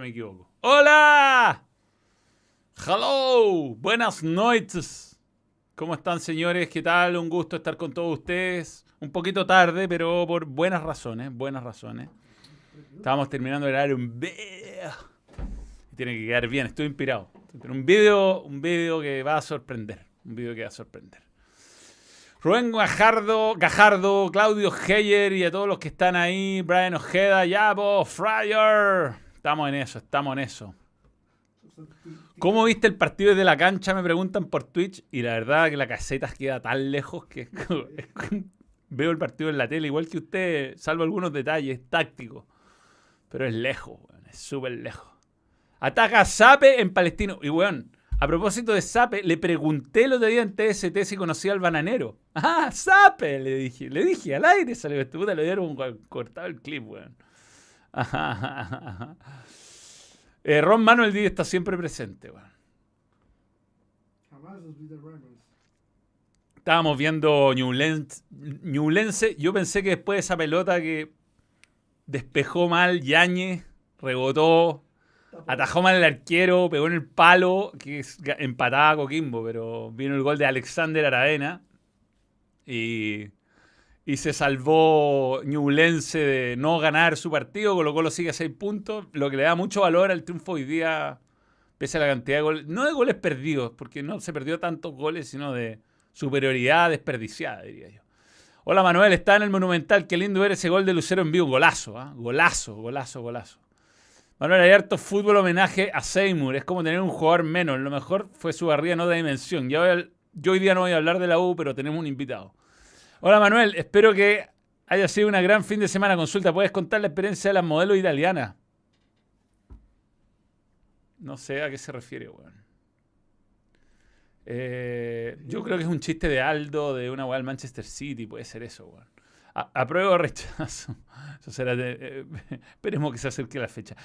me equivoco. ¡Hola! ¡Hello! Buenas noches. ¿Cómo están, señores? ¿Qué tal? Un gusto estar con todos ustedes. Un poquito tarde, pero por buenas razones, buenas razones. Estábamos terminando de grabar un. Tiene que quedar bien, estoy inspirado. Un video, un video que va a sorprender. Un video que va a sorprender. Rubén Gajardo, Gajardo, Claudio Heyer y a todos los que están ahí, Brian Ojeda, Yabo, Fryer. Estamos en eso, estamos en eso. ¿Cómo viste el partido desde la cancha? Me preguntan por Twitch. Y la verdad que la caseta queda tan lejos que veo el partido en la tele, igual que usted, salvo algunos detalles tácticos. Pero es lejos, es súper lejos. Ataca Sape en Palestino. Y weón, a propósito de Sape, le pregunté el otro día en TST si conocía al bananero. ¡Ah, Sape! Le dije, le dije al aire, salió este puta, le dieron cortado el clip, weón. Eh, Ron Manuel Díaz está siempre presente. Estábamos viendo Ñublense. Yo pensé que después de esa pelota que despejó mal Yañez, rebotó, Atajó mal el arquero, pegó en el palo, que empataba a Coquimbo, pero vino el gol de Alexander Aradena y, y se salvó Ñublense de no ganar su partido, colocó lo sigue a seis puntos, lo que le da mucho valor al triunfo hoy día, pese a la cantidad de goles, no de goles perdidos, porque no se perdió tantos goles, sino de superioridad desperdiciada, diría yo. Hola Manuel, está en el Monumental, qué lindo ver ese gol de Lucero en vivo, golazo, ¿ah? golazo, golazo, golazo. Manuel, hay harto fútbol homenaje a Seymour. Es como tener un jugador menos. Lo mejor fue su barriga no de dimensión. yo hoy día no voy a hablar de la U, pero tenemos un invitado. Hola Manuel, espero que haya sido una gran fin de semana. Consulta, ¿puedes contar la experiencia de las modelos italianas? No sé a qué se refiere, weón. Eh, yo creo que es un chiste de Aldo de una weá del Manchester City. Puede ser eso, weón. Apruebo o rechazo. Eso será eh, esperemos que se acerque la fecha.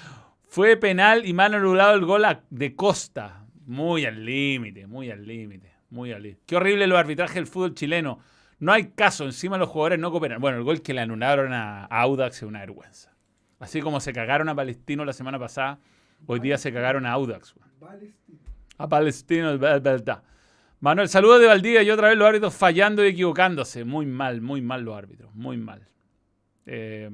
Fue penal y mano anulado el gol de Costa. Muy al límite, muy al límite, muy al límite. Qué horrible los arbitrajes del fútbol chileno. No hay caso, encima los jugadores no cooperan. Bueno, el gol que le anularon a Audax es una vergüenza. Así como se cagaron a Palestino la semana pasada, hoy día se cagaron a Audax. A Palestino, es verdad. Manuel, saludos de Valdivia y otra vez los árbitros fallando y equivocándose. Muy mal, muy mal los árbitros, muy mal. Eh,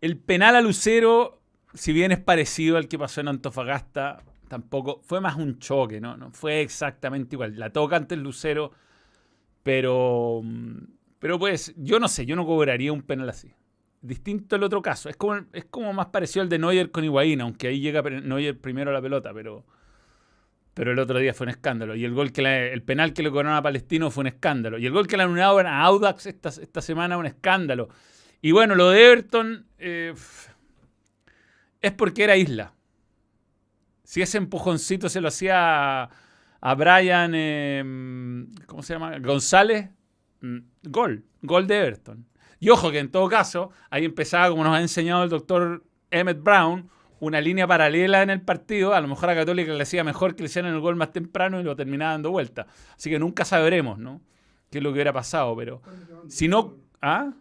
el penal a Lucero, si bien es parecido al que pasó en Antofagasta, tampoco fue más un choque, ¿no? no fue exactamente igual. La toca ante el Lucero, pero, pero pues yo no sé, yo no cobraría un penal así. Distinto el otro caso. Es como, es como más parecido al de Neuer con Higuaín, aunque ahí llega Neuer primero a la pelota, pero pero el otro día fue un escándalo. Y el gol que el penal que le cobraron a Palestino fue un escándalo. Y el gol que le anularon a Audax esta, esta semana un escándalo. Y bueno, lo de Everton eh, es porque era isla. Si ese empujoncito se lo hacía a, Brian, em, ¿cómo se llama? González, mm, gol, gol de Everton. Y ojo que en todo caso, ahí empezaba, como nos ha enseñado el doctor Emmett Brown, una línea paralela en el partido, a lo mejor a Católica le hacía mejor que le hicieran el gol más temprano y lo terminaba dando vuelta. Así que nunca sabremos, ¿no? Qué es lo que hubiera pasado, pero si no... ¿Ah?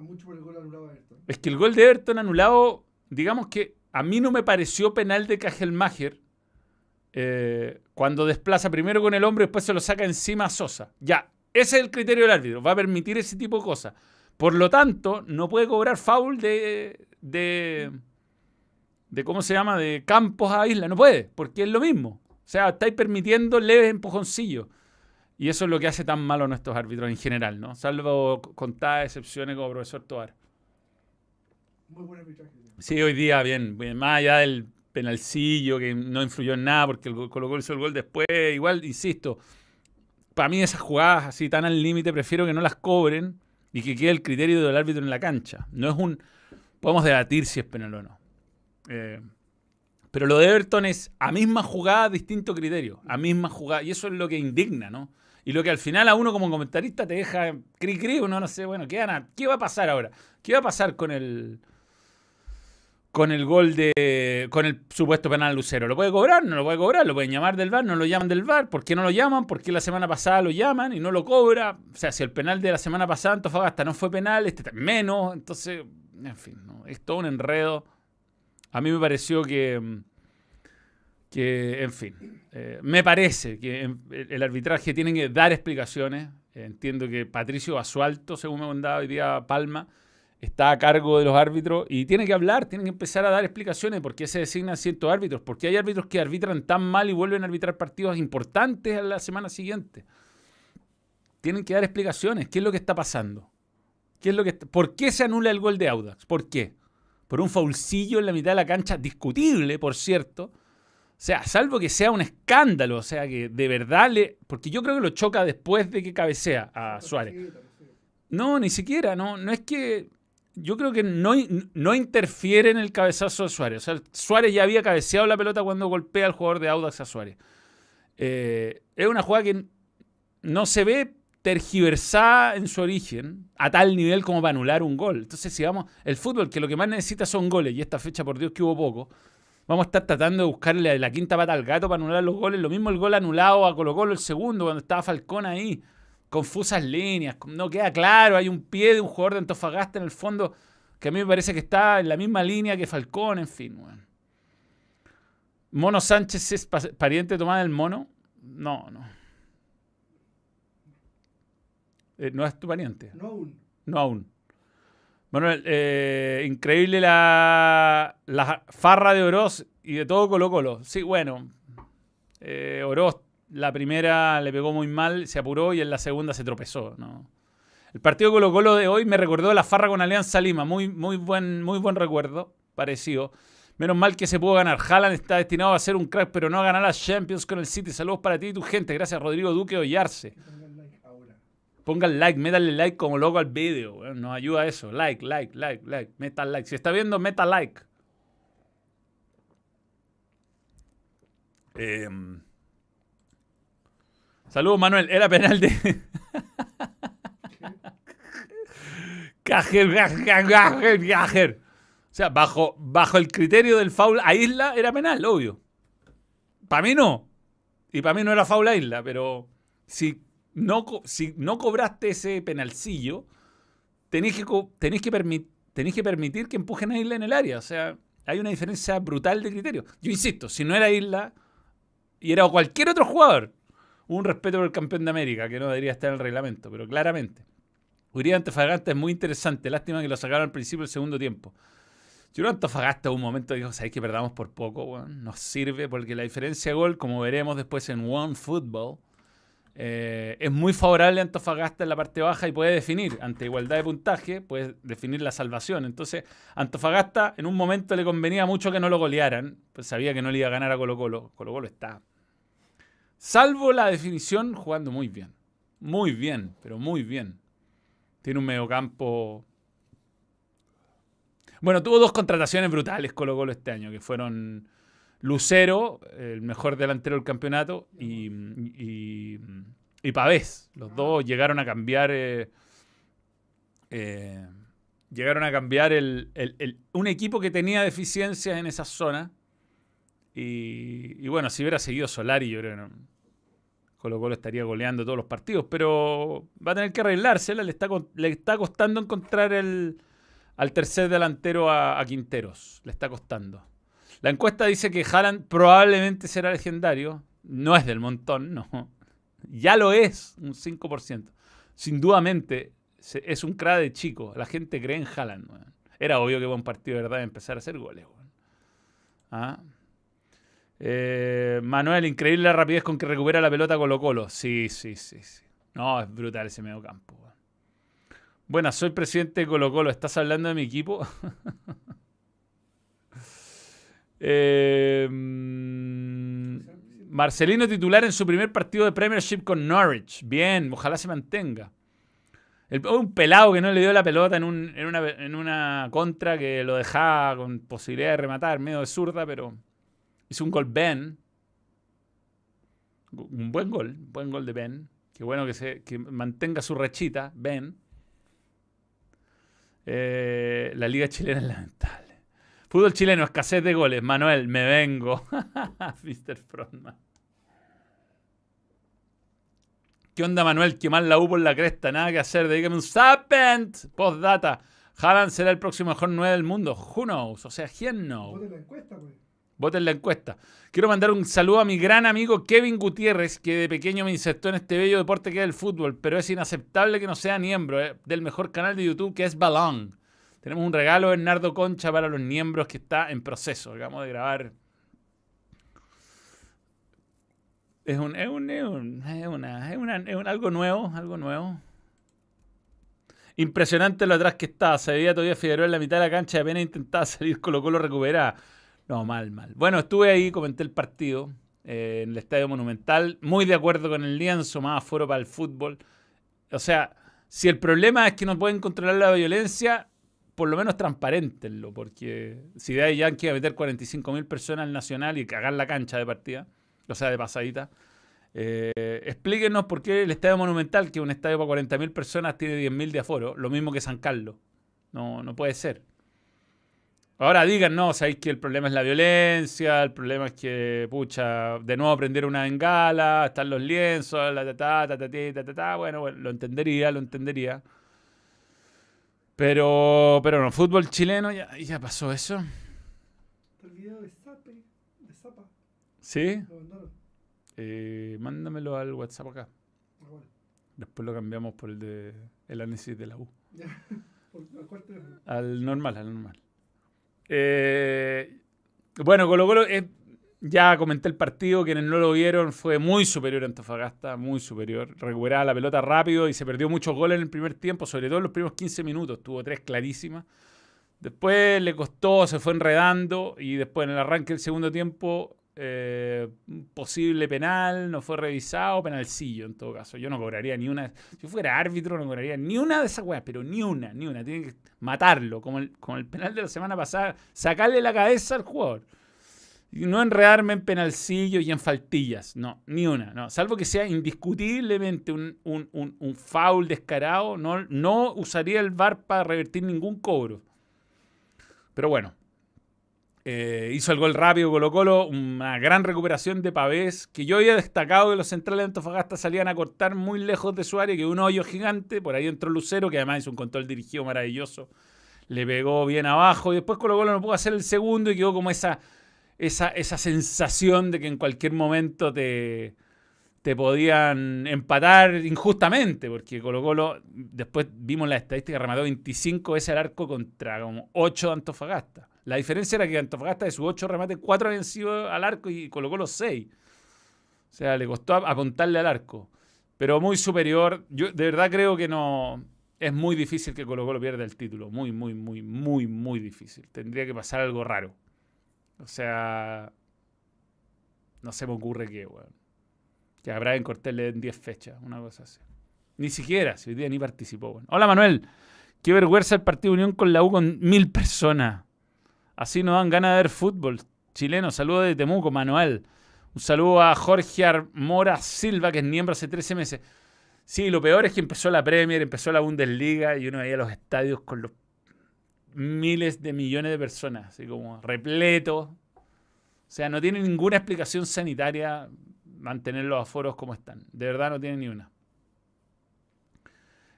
mucho por el gol anulado Es que el gol de Everton anulado, digamos que a mí no me pareció penal de Cajelmacher eh, cuando desplaza primero con el hombre y después se lo saca encima a Sosa. Ya, ese es el criterio del árbitro, va a permitir ese tipo de cosas. Por lo tanto, no puede cobrar foul de, de de cómo se llama, de campos a isla. No puede, porque es lo mismo. O sea, estáis permitiendo leves empujoncillos. Y eso es lo que hace tan malo a nuestros árbitros en general, ¿no? Salvo contadas excepciones como profesor Toar. Muy buen arbitraje. Sí, hoy día, bien, Más allá del penalcillo que no influyó en nada porque el Colo hizo el gol después. Igual, insisto, para mí esas jugadas así tan al límite prefiero que no las cobren y que quede el criterio del árbitro en la cancha. No es un... Podemos debatir si es penal o no. Eh, pero lo de Everton es a misma jugada, distinto criterio. A misma jugada. Y eso es lo que indigna, ¿no? Y lo que al final a uno como comentarista te deja cri cri, uno no sé, bueno, ¿qué, ¿qué va a pasar ahora? ¿Qué va a pasar con el con el gol de con el supuesto penal Lucero? ¿Lo puede cobrar? No lo puede cobrar, lo pueden llamar del VAR, no lo llaman del VAR, ¿por qué no lo llaman? ¿Por qué la semana pasada lo llaman y no lo cobra? O sea, si el penal de la semana pasada Antofagasta no fue penal, este menos, entonces, en fin, ¿no? es todo un enredo A mí me pareció que, que en fin, eh, me parece que el arbitraje tiene que dar explicaciones. Entiendo que Patricio Basualto, según me mandaba hoy día Palma, está a cargo de los árbitros y tiene que hablar, tiene que empezar a dar explicaciones por qué se designan ciertos árbitros, porque hay árbitros que arbitran tan mal y vuelven a arbitrar partidos importantes a la semana siguiente. Tienen que dar explicaciones, qué es lo que está pasando. ¿Qué es lo que ¿Por qué se anula el gol de Audax? ¿Por qué? Por un faulcillo en la mitad de la cancha, discutible, por cierto. O sea, salvo que sea un escándalo, o sea, que de verdad le... Porque yo creo que lo choca después de que cabecea a Suárez. No, ni siquiera, no, no es que yo creo que no, no interfiere en el cabezazo de Suárez. O sea, Suárez ya había cabeceado la pelota cuando golpea al jugador de Audax a Suárez. Eh, es una jugada que no se ve tergiversada en su origen a tal nivel como para anular un gol. Entonces, si vamos, el fútbol que lo que más necesita son goles, y esta fecha, por Dios, que hubo poco, vamos a estar tratando de buscarle la quinta pata al gato para anular los goles. Lo mismo el gol anulado a Colo Colo, el segundo, cuando estaba Falcón ahí confusas líneas, no queda claro, hay un pie de un jugador de Antofagasta en el fondo que a mí me parece que está en la misma línea que Falcón, en fin. Mono Sánchez es pariente de Tomás del Mono. No, no. Eh, no es tu pariente. No aún. No aún. Manuel, eh, increíble la, la farra de Oroz y de todo Colo Colo. Sí, bueno. Eh, Oroz la primera le pegó muy mal, se apuró y en la segunda se tropezó. ¿no? El partido Colo Colo de hoy me recordó la farra con Alianza Lima, muy, muy, buen, muy buen recuerdo, parecido. Menos mal que se pudo ganar. Haaland está destinado a ser un crack, pero no a ganar las Champions con el City. Saludos para ti y tu gente. Gracias, Rodrigo Duque Ollarse. Pongan like, métanle like como loco al video. Nos ayuda eso. Like, like, like, like. Meta like. Si está viendo, meta like. Eh, Saludos, Manuel. Era penal de. Cajer, Cajer, Cajer. O sea, bajo, bajo el criterio del foul a Isla era penal, obvio. Para mí no. Y para mí no era foul a Isla, pero si no, si no cobraste ese penalcillo, tenéis que, que permitir que empujen a Isla en el área. O sea, hay una diferencia brutal de criterio. Yo insisto, si no era Isla y era cualquier otro jugador, un respeto por el campeón de América, que no debería estar en el reglamento, pero claramente. Uribe Antofagasta es muy interesante. Lástima que lo sacaron al principio del segundo tiempo. Yo creo Antofagasta un momento dijo, ¿sabéis que perdamos por poco? nos sirve porque la diferencia de gol, como veremos después en One Football, eh, es muy favorable a Antofagasta en la parte baja y puede definir, ante igualdad de puntaje, puede definir la salvación. Entonces, Antofagasta en un momento le convenía mucho que no lo golearan, pues sabía que no le iba a ganar a Colo Colo. Colo Colo está Salvo la definición, jugando muy bien. Muy bien, pero muy bien. Tiene un mediocampo. Bueno, tuvo dos contrataciones brutales Colo Colo este año, que fueron Lucero, el mejor delantero del campeonato, y, y, Pavés. Los dos llegaron a cambiar. Eh, eh, llegaron a cambiar el, un equipo que tenía deficiencias en esa zona. Y, bueno, si hubiera seguido Solari, yo creo que Colo Colo estaría goleando todos los partidos, pero va a tener que arreglársela. Le está, le está costando encontrar el, al tercer delantero a, Quinteros. Le está costando. La encuesta dice que Haaland probablemente será legendario. No es del montón, no. Ya lo es, un 5%. Sin dudamente, es un crack de chico. La gente cree en Haaland. Era obvio que un partido de verdad empezar a hacer goles. ¿Ah? Eh, Manuel, increíble la rapidez con que recupera la pelota Colo Colo. Sí, sí, sí, sí. No, es brutal ese medio campo. Buenas, soy presidente de Colo Colo. ¿Estás hablando de mi equipo? Eh, Marcelino titular en su primer partido de Premiership con Norwich. Bien, ojalá se mantenga. un pelado que no le dio la pelota en, una, en una contra que lo dejaba con posibilidad de rematar, medio de zurda, pero Hizo un gol Ben. Un buen gol, buen gol de Ben. Qué bueno que, se, mantenga su rechita, Ben. Eh, la liga chilena es lamentable. Fútbol chileno, escasez de goles. Manuel, me vengo. Mr. Frontman. ¿Qué onda, Manuel? Qué mal la U por la cresta. Nada que hacer. Dígame un Post Postdata. Haaland será el próximo mejor 9 del mundo. Who knows? O sea, ¿quién no? Encuesta, pues. Voten la encuesta. Quiero mandar un saludo a mi gran amigo Kevin Gutiérrez, que de pequeño me insertó en este bello deporte que es el fútbol, pero es inaceptable que no sea miembro eh, del mejor canal de YouTube que es Balón. Tenemos un regalo de Bernardo Concha para los miembros que está en proceso. Acabamos de grabar. Es un, es un, es un, es una, es una- es un- algo nuevo, algo nuevo. Impresionante lo atrás que estaba. Se veía todavía Figueroa en la mitad de la cancha y apenas intentaba salir Colo Colo recuperaba. No, mal, mal. Bueno, estuve ahí, comenté el partido eh, en el Estadio Monumental. Muy de acuerdo con el lienzo, más aforo para el fútbol. O sea, si el problema es que no pueden controlar la violencia, por lo menos transparentenlo, porque si de ahí Yankee a meter 45.000 personas al Nacional y cagar la cancha de partida, o sea, de pasadita, eh, explíquenos por qué el Estadio Monumental, que es un estadio para 40.000 personas, tiene 10.000 de aforo, lo mismo que San Carlos. No, no puede ser. Ahora digan, no, sabéis que el problema es la violencia, el problema es que, pucha, de nuevo prender una bengala, están los lienzos, la ta ta ta ta ta ta. Bueno, bueno, lo entendería, lo entendería. Pero, pero no, fútbol chileno ya, ya pasó eso. El video de Zape, de Zapa, ¿Sí? Eh, mándamelo al WhatsApp acá. Ah. Después lo cambiamos por el de el análisis de la U. Ya. ¿Por ¿A cuál teléfono? Al normal, al normal. Eh, bueno, Colo Colo, eh, ya comenté el partido, quienes no lo vieron, fue muy superior a Antofagasta, muy superior. Recuperaba la pelota rápido y se perdió muchos goles en el primer tiempo, sobre todo en los primeros 15 minutos, tuvo tres clarísimas. Después le costó, se fue enredando y después en el arranque del segundo tiempo, eh, posible penal, no fue revisado, penalcillo en todo caso. Yo no cobraría ni una, si yo fuera árbitro no cobraría ni una de esas weas, pero ni una, ni una. Tiene que matarlo, como el, como el penal de la semana pasada, sacarle la cabeza al jugador. Y no enredarme en penalcillos y en faltillas, no, ni una, no. Salvo que sea indiscutiblemente un, un, un, un foul descarado, no, no usaría el VAR para revertir ningún cobro. Pero bueno, eh, hizo el gol rápido Colo Colo, una gran recuperación de Pavés, que yo había destacado que los centrales de Antofagasta salían a cortar muy lejos de su área, que un hoyo gigante, por ahí entró Lucero, que además hizo un control dirigido maravilloso, le pegó bien abajo, y después Colo Colo no pudo hacer el segundo y quedó como esa, esa, esa sensación de que en cualquier momento te, te podían empatar injustamente, porque Colo Colo, después vimos la estadística, remató 25 veces al arco contra como 8 de Antofagasta. La diferencia era que Antofagasta de sus 8 remates, 4 habían sido al arco y Colo Colo 6. O sea, le costó ap- apuntarle al arco. Pero muy superior. Yo de verdad creo que no... Es muy difícil que Colo Colo pierda el título. Muy, muy, muy, muy, muy difícil. Tendría que pasar algo raro. O sea... No se me ocurre qué, weón. Que a Brian Cortés le den 10 fechas, una cosa así. Ni siquiera, si hoy día ni participó. Hola Manuel, qué vergüenza el partido de Unión con la U con mil personas. Así no dan ganas de ver fútbol. Chileno, saludo de Temuco, Manuel. Un saludo a Jorge Mora Silva, que es miembro hace 13 meses. Sí, lo peor es que empezó la Premier, empezó la Bundesliga y uno veía los estadios con los miles de millones de personas, así como repletos. O sea, no tiene ninguna explicación sanitaria mantener los aforos como están. De verdad no tiene ni una.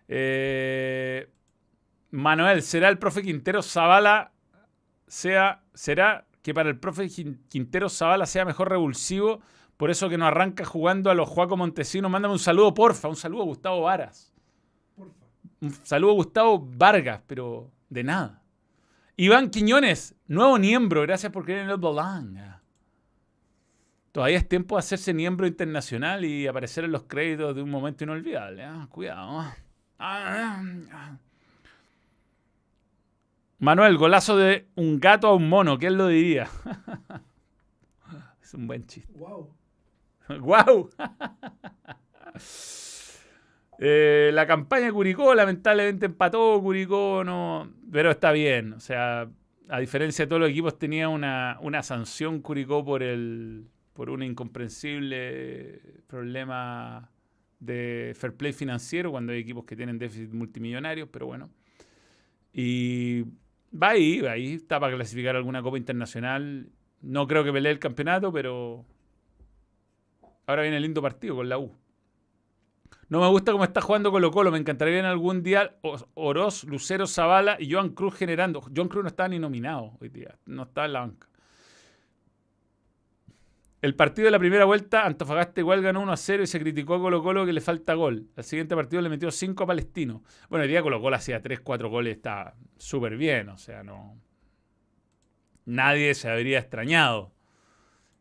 Eh, Manuel, ¿será el profe Quintero Zavala sea, será que para el profe Quin- Quintero Zavala sea mejor revulsivo? Por eso que no arranca jugando a los Juaco Montesinos. Mándame un saludo, porfa. Un saludo a Gustavo Varas. Porfa. Un saludo a Gustavo Vargas, pero de nada. Iván Quiñones, nuevo miembro. Gracias por creer en el Bolanga. Todavía es tiempo de hacerse miembro internacional y aparecer en los créditos de un momento inolvidable. ¿ah? Cuidado. ¿ah? Ah, ah. Manuel, golazo de un gato a un mono. ¿Quién lo diría? es un buen chiste. Wow. ¡Guau! Eh, la campaña de Curicó, lamentablemente empató Curicó, no, pero está bien. O sea, a diferencia de todos los equipos, tenía una, una sanción Curicó por el por un incomprensible problema de fair play financiero cuando hay equipos que tienen déficit multimillonarios, pero bueno. Y va ahí, va ahí, está para clasificar alguna copa internacional. No creo que pelee el campeonato, pero Ahora viene el lindo partido con la U. No me gusta cómo está jugando Colo Colo. Me encantaría en algún día Oroz, Lucero, Zavala y Joan Cruz generando. Joan Cruz no está ni nominado hoy día. No está en la banca. El partido de la primera vuelta, Antofagasta igual ganó 1 a 0 y se criticó a Colo Colo que le falta gol. Al siguiente partido le metió 5 a Palestino. Bueno, hoy día Colo Colo hacía 3, 4 goles, está súper bien. O sea, no. Nadie se habría extrañado.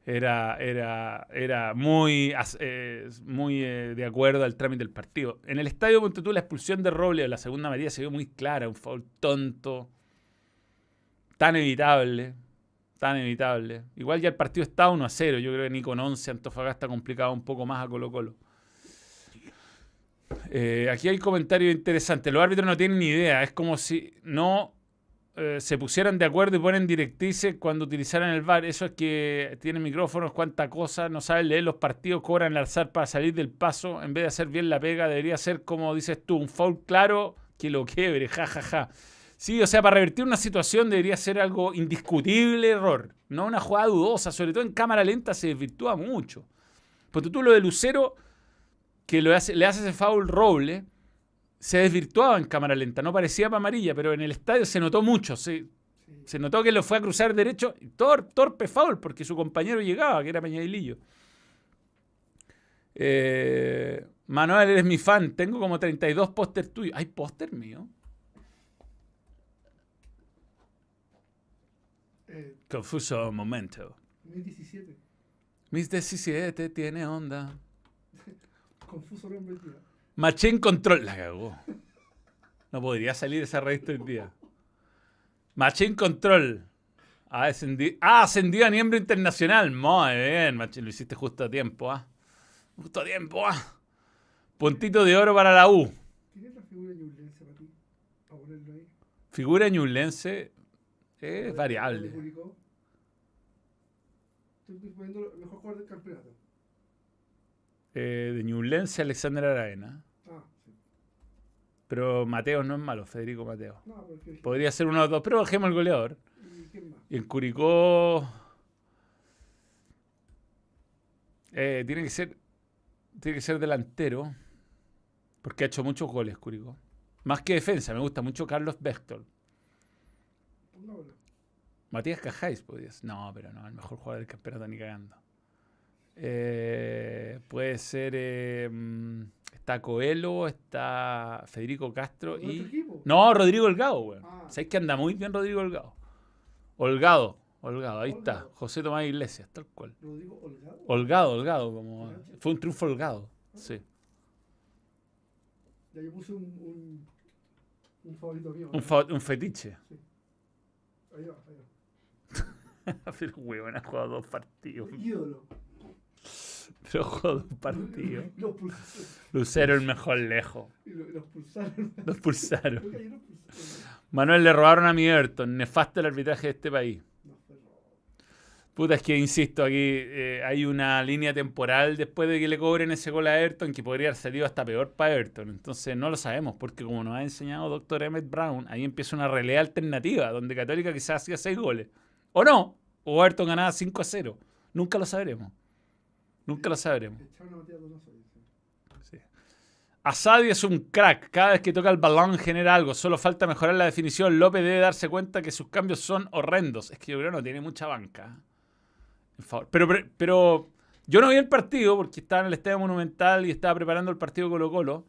Era, era, era muy, eh, muy eh, de acuerdo al trámite del partido. En el estadio Montetú, la expulsión de Roble, la segunda María, se vio muy clara. Un foul tonto. Tan evitable. Tan evitable. Igual ya el partido está 1 a 0. Yo creo que ni con 11 Antofagasta complicaba un poco más a Colo Colo. Eh, aquí hay comentarios interesantes. Los árbitros no tienen ni idea. Es como si no eh, se pusieran de acuerdo y ponen directrices cuando utilizaran el VAR. Eso es que tienen micrófonos, cuánta cosa, no saben leer los partidos, cobran el alzar para salir del paso. En vez de hacer bien la pega, debería ser como dices tú, un foul claro que lo quiebre, ja, ja, ja. Sí, o sea, para revertir una situación debería ser algo indiscutible error, no una jugada dudosa, sobre todo en cámara lenta se desvirtúa mucho. Porque tú lo de Lucero, que le hace ese foul roble, se desvirtuaba en cámara lenta, no parecía para amarilla, pero en el estadio se notó mucho, se, se notó que lo fue a cruzar derecho, torpe foul, porque su compañero llegaba, que era Peñadilillo. Eh, Manuel, eres mi fan, tengo como 32 póster tuyos. ¿Hay póster mío? Eh, Confuso momento. 2017. Mis 17 tiene onda. Confuso nombre del día. Machine Control. La cagó. No podría salir esa revista hoy día. Machine Control. Ha ascendido, ah, ascendido a miembro internacional. Muy bien, Machine. Lo hiciste justo a tiempo, ¿ah? Justo a tiempo, ¿ah? Puntito de oro para la U. ¿Quién es la figura ñublense para ti? Para ponerlo ahí. Figura ñublense es ¿Dónde variable. publicó? Estoy poniendo el mejor jugador del campeonato. Eh, de ñublense, Alexander Arena. Ah, sí. Pero Mateo no es malo, Federico Mateo. No, porque. Podría ser uno de los dos, pero bajemos el goleador. ¿Y quién más? Y en Curicó. eh, tiene que ser. Tiene que ser delantero. Porque ha hecho muchos goles, Curicó. Más que defensa, me gusta mucho Carlos Bechtel. Matías Cajáis, podrías. No, pero no, el mejor jugador del campeonato ni cagando. Eh, puede ser. eh, mm, está Coelho, está Federico Castro ¿Nuestro y. No, Rodrigo Holgado, weón. Ah. ¿Sabéis que anda muy bien Rodrigo Holgado? Holgado, Holgado, ahí está. José Tomás Iglesias, tal cual. Rodrigo Holgado. Holgado, holgado, como. Fue un triunfo holgado. Sí. Ya yo puse un, un, un favorito mío. Un, fa- un fetiche. Ahí va, ahí va. Pero weón, ha jugado dos partidos. Ídolo. Pero jugado dos partidos. Los pulsaron. Lucero el mejor lejos. Los pulsaron. Los pulsaron. Manuel le robaron a mi Everton. Nefasto el arbitraje de este país. Puta, es que insisto, aquí eh, hay una línea temporal después de que le cobren ese gol a Everton que podría haber salido hasta peor para Everton. Entonces no lo sabemos, porque como nos ha enseñado Dr. Emmett Brown, ahí empieza una realidad alternativa, donde Católica quizás hacía 6 goles. O no, o Everton ganaba 5 a 0. Nunca lo sabremos. Nunca lo sabremos. Sí. Asadi es un crack. Cada vez que toca el balón genera algo. Solo falta mejorar la definición. López debe darse cuenta que sus cambios son horrendos. Es que yo creo que no tiene mucha banca. En favor. Pero, pero, pero yo no vi el partido porque estaba en el Estadio Monumental y estaba preparando el partido Colo Colo.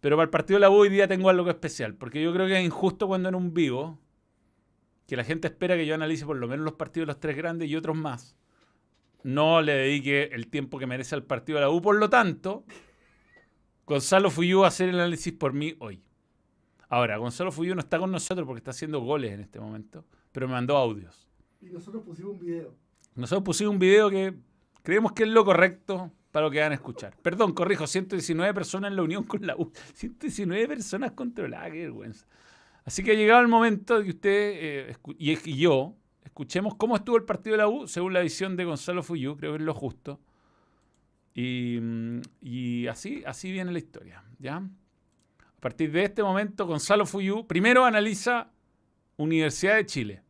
Pero para el partido de la U hoy día tengo algo especial. Porque yo creo que es injusto cuando en un vivo, que la gente espera que yo analice por lo menos los partidos de los tres grandes y otros más, no le dedique el tiempo que merece al partido de la U. Por lo tanto, Gonzalo Fuyú va a hacer el análisis por mí hoy. Ahora, Gonzalo Fuyú no está con nosotros porque está haciendo goles en este momento, pero me mandó audios. Y nosotros pusimos un video. Nosotros pusimos un video que creemos que es lo correcto para lo que van a escuchar. Perdón, corrijo, 119 personas en la unión con la U. 119 personas controladas, qué vergüenza. Así que ha llegado el momento de que usted eh, y, yo escuchemos cómo estuvo el partido de la U según la visión de Gonzalo Fuyú, creo que es lo justo. Y, mm, así, así viene la historia, ¿ya? A partir de este momento, Gonzalo Fuyú primero analiza Universidad de Chile.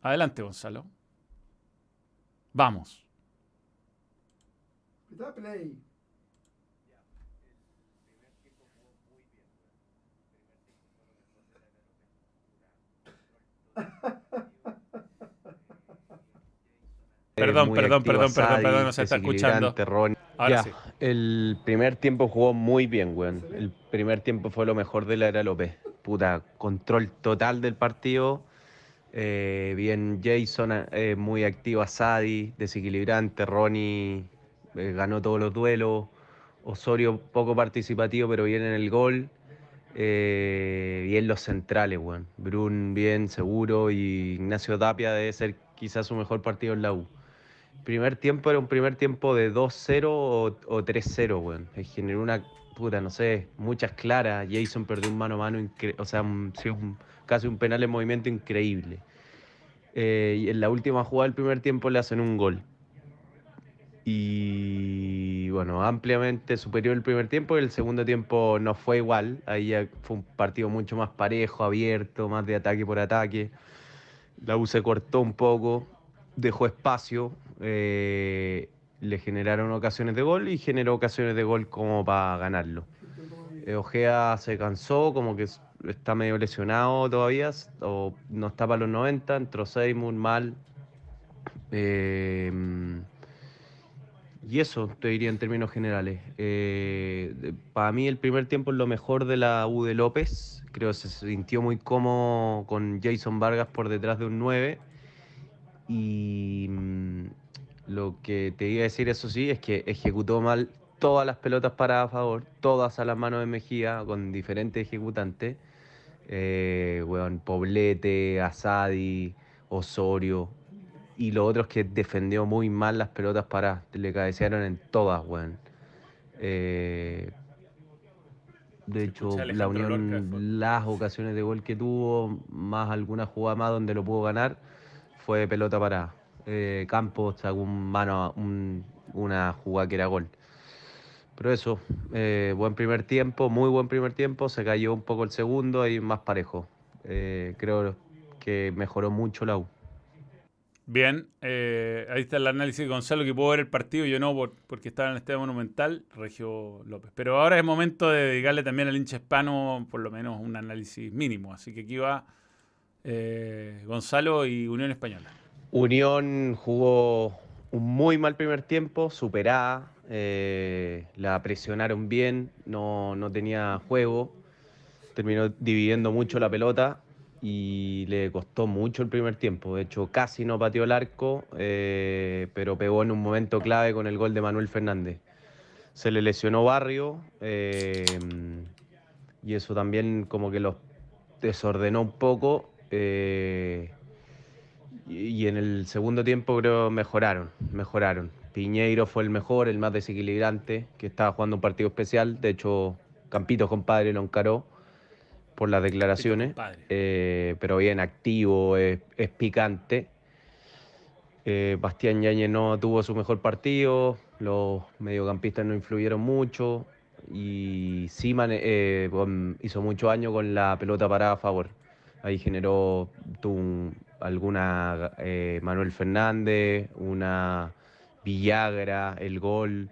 Adelante, Gonzalo. Vamos. Play. Perdón, muy perdón, perdón, perdón, perdón, no se está escuchando. Ahora Ya, sí. el primer tiempo jugó muy bien, weón. El primer tiempo fue lo mejor de la era López. Puta, control total del partido. Eh, bien Jason, eh, muy activo Asadi, desequilibrante. Ronnie eh, ganó todos los duelos. Osorio poco participativo, pero bien en el gol. Eh, bien los centrales, weón. Brun bien, seguro. Y Ignacio Tapia debe ser quizás su mejor partido en la U. Primer tiempo era un primer tiempo de 2-0 o, o 3-0, weón. Generó una puta, no sé, muchas claras. Jason perdió un mano a mano, o sea, casi un penal en movimiento increíble. Eh, y en la última jugada del primer tiempo le hacen un gol. Y bueno, ampliamente superior el primer tiempo y el segundo tiempo no fue igual. Ahí fue un partido mucho más parejo, abierto, más de ataque por ataque. La U se cortó un poco, dejó espacio, eh, le generaron ocasiones de gol y generó ocasiones de gol como para ganarlo. Eh, Ojea se cansó, como que está medio lesionado todavía, o no está para los 90, entró Seymour mal. Eh, y eso te diría en términos generales. Eh, para mí el primer tiempo es lo mejor de la U de López. Creo que se sintió muy cómodo con Jason Vargas por detrás de un 9. Y mm, lo que te iba a decir, eso sí, es que ejecutó mal todas las pelotas para a favor, todas a las manos de Mejía, con diferentes ejecutantes. Eh, weón, Poblete, Asadi, Osorio. Y lo otro es que defendió muy mal las pelotas para. Le cabecearon en todas, weón. Eh, de hecho, la Lorca Unión, las ocasiones de gol que tuvo, más alguna jugada más donde lo pudo ganar, fue pelota para Campos sacó mano, un- una jugada que era gol. Pero eso, eh, buen primer tiempo, muy buen primer tiempo, se cayó un poco el segundo y más parejo. Eh, creo que mejoró mucho la U. Bien, eh, ahí está el análisis de Gonzalo que pudo ver el partido, yo no por- porque estaba en el Estadio Monumental, Regio López. Pero ahora es momento de dedicarle también al hincha hispano por lo menos un análisis mínimo. Así que aquí va eh, Gonzalo y Unión Española. Unión jugó un muy mal primer tiempo, superada, eh, la presionaron bien, no, no tenía juego, terminó dividiendo mucho la pelota y le costó mucho el primer tiempo. De hecho, casi no pateó el arco, eh, pero pegó en un momento clave con el gol de Manuel Fernández. Se le lesionó Barrio y eso también como que los desordenó un poco. Eh, y en el segundo tiempo creo mejoraron, mejoraron. Piñeiro fue el mejor, el más desequilibrante, que estaba jugando un partido especial. De hecho, Campito compadre lo encaró por las declaraciones. Eh, pero bien activo, es, es picante. Eh, Bastián Yañez no tuvo su mejor partido, los mediocampistas no influyeron mucho y Siman eh, hizo mucho año con la pelota parada a favor. Ahí generó alguna eh, Manuel Fernández, una Villagra, el gol,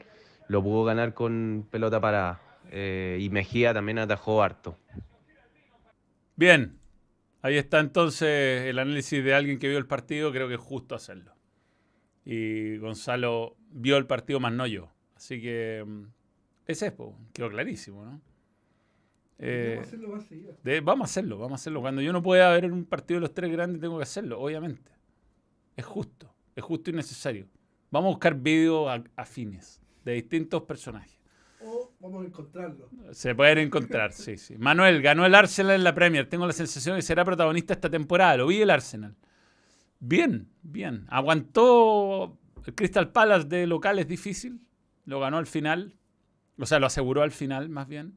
lo pudo ganar con pelota parada. Eh, y Mejía también atajó harto. Bien, ahí está entonces el análisis de alguien que vio el partido, creo que es justo hacerlo. Y Gonzalo vio el partido más no yo. Así que mm, ese es, quedó clarísimo, ¿no? Eh, Vamos a hacerlo más seguido. de- vamos a hacerlo, vamos a hacerlo. Cuando yo no pueda ver un partido de los tres grandes, tengo que hacerlo, obviamente. Es justo, es justo y necesario. Vamos a buscar videos afines de distintos personajes. O vamos a encontrarlo. Se pueden encontrar, sí, sí. Manuel, ganó el Arsenal en la Premier. Tengo la sensación de que será protagonista esta temporada. Lo vi el Arsenal. Bien, bien. Aguantó el Crystal Palace de local, es difícil. Lo ganó al final. O sea, lo aseguró al final, más bien.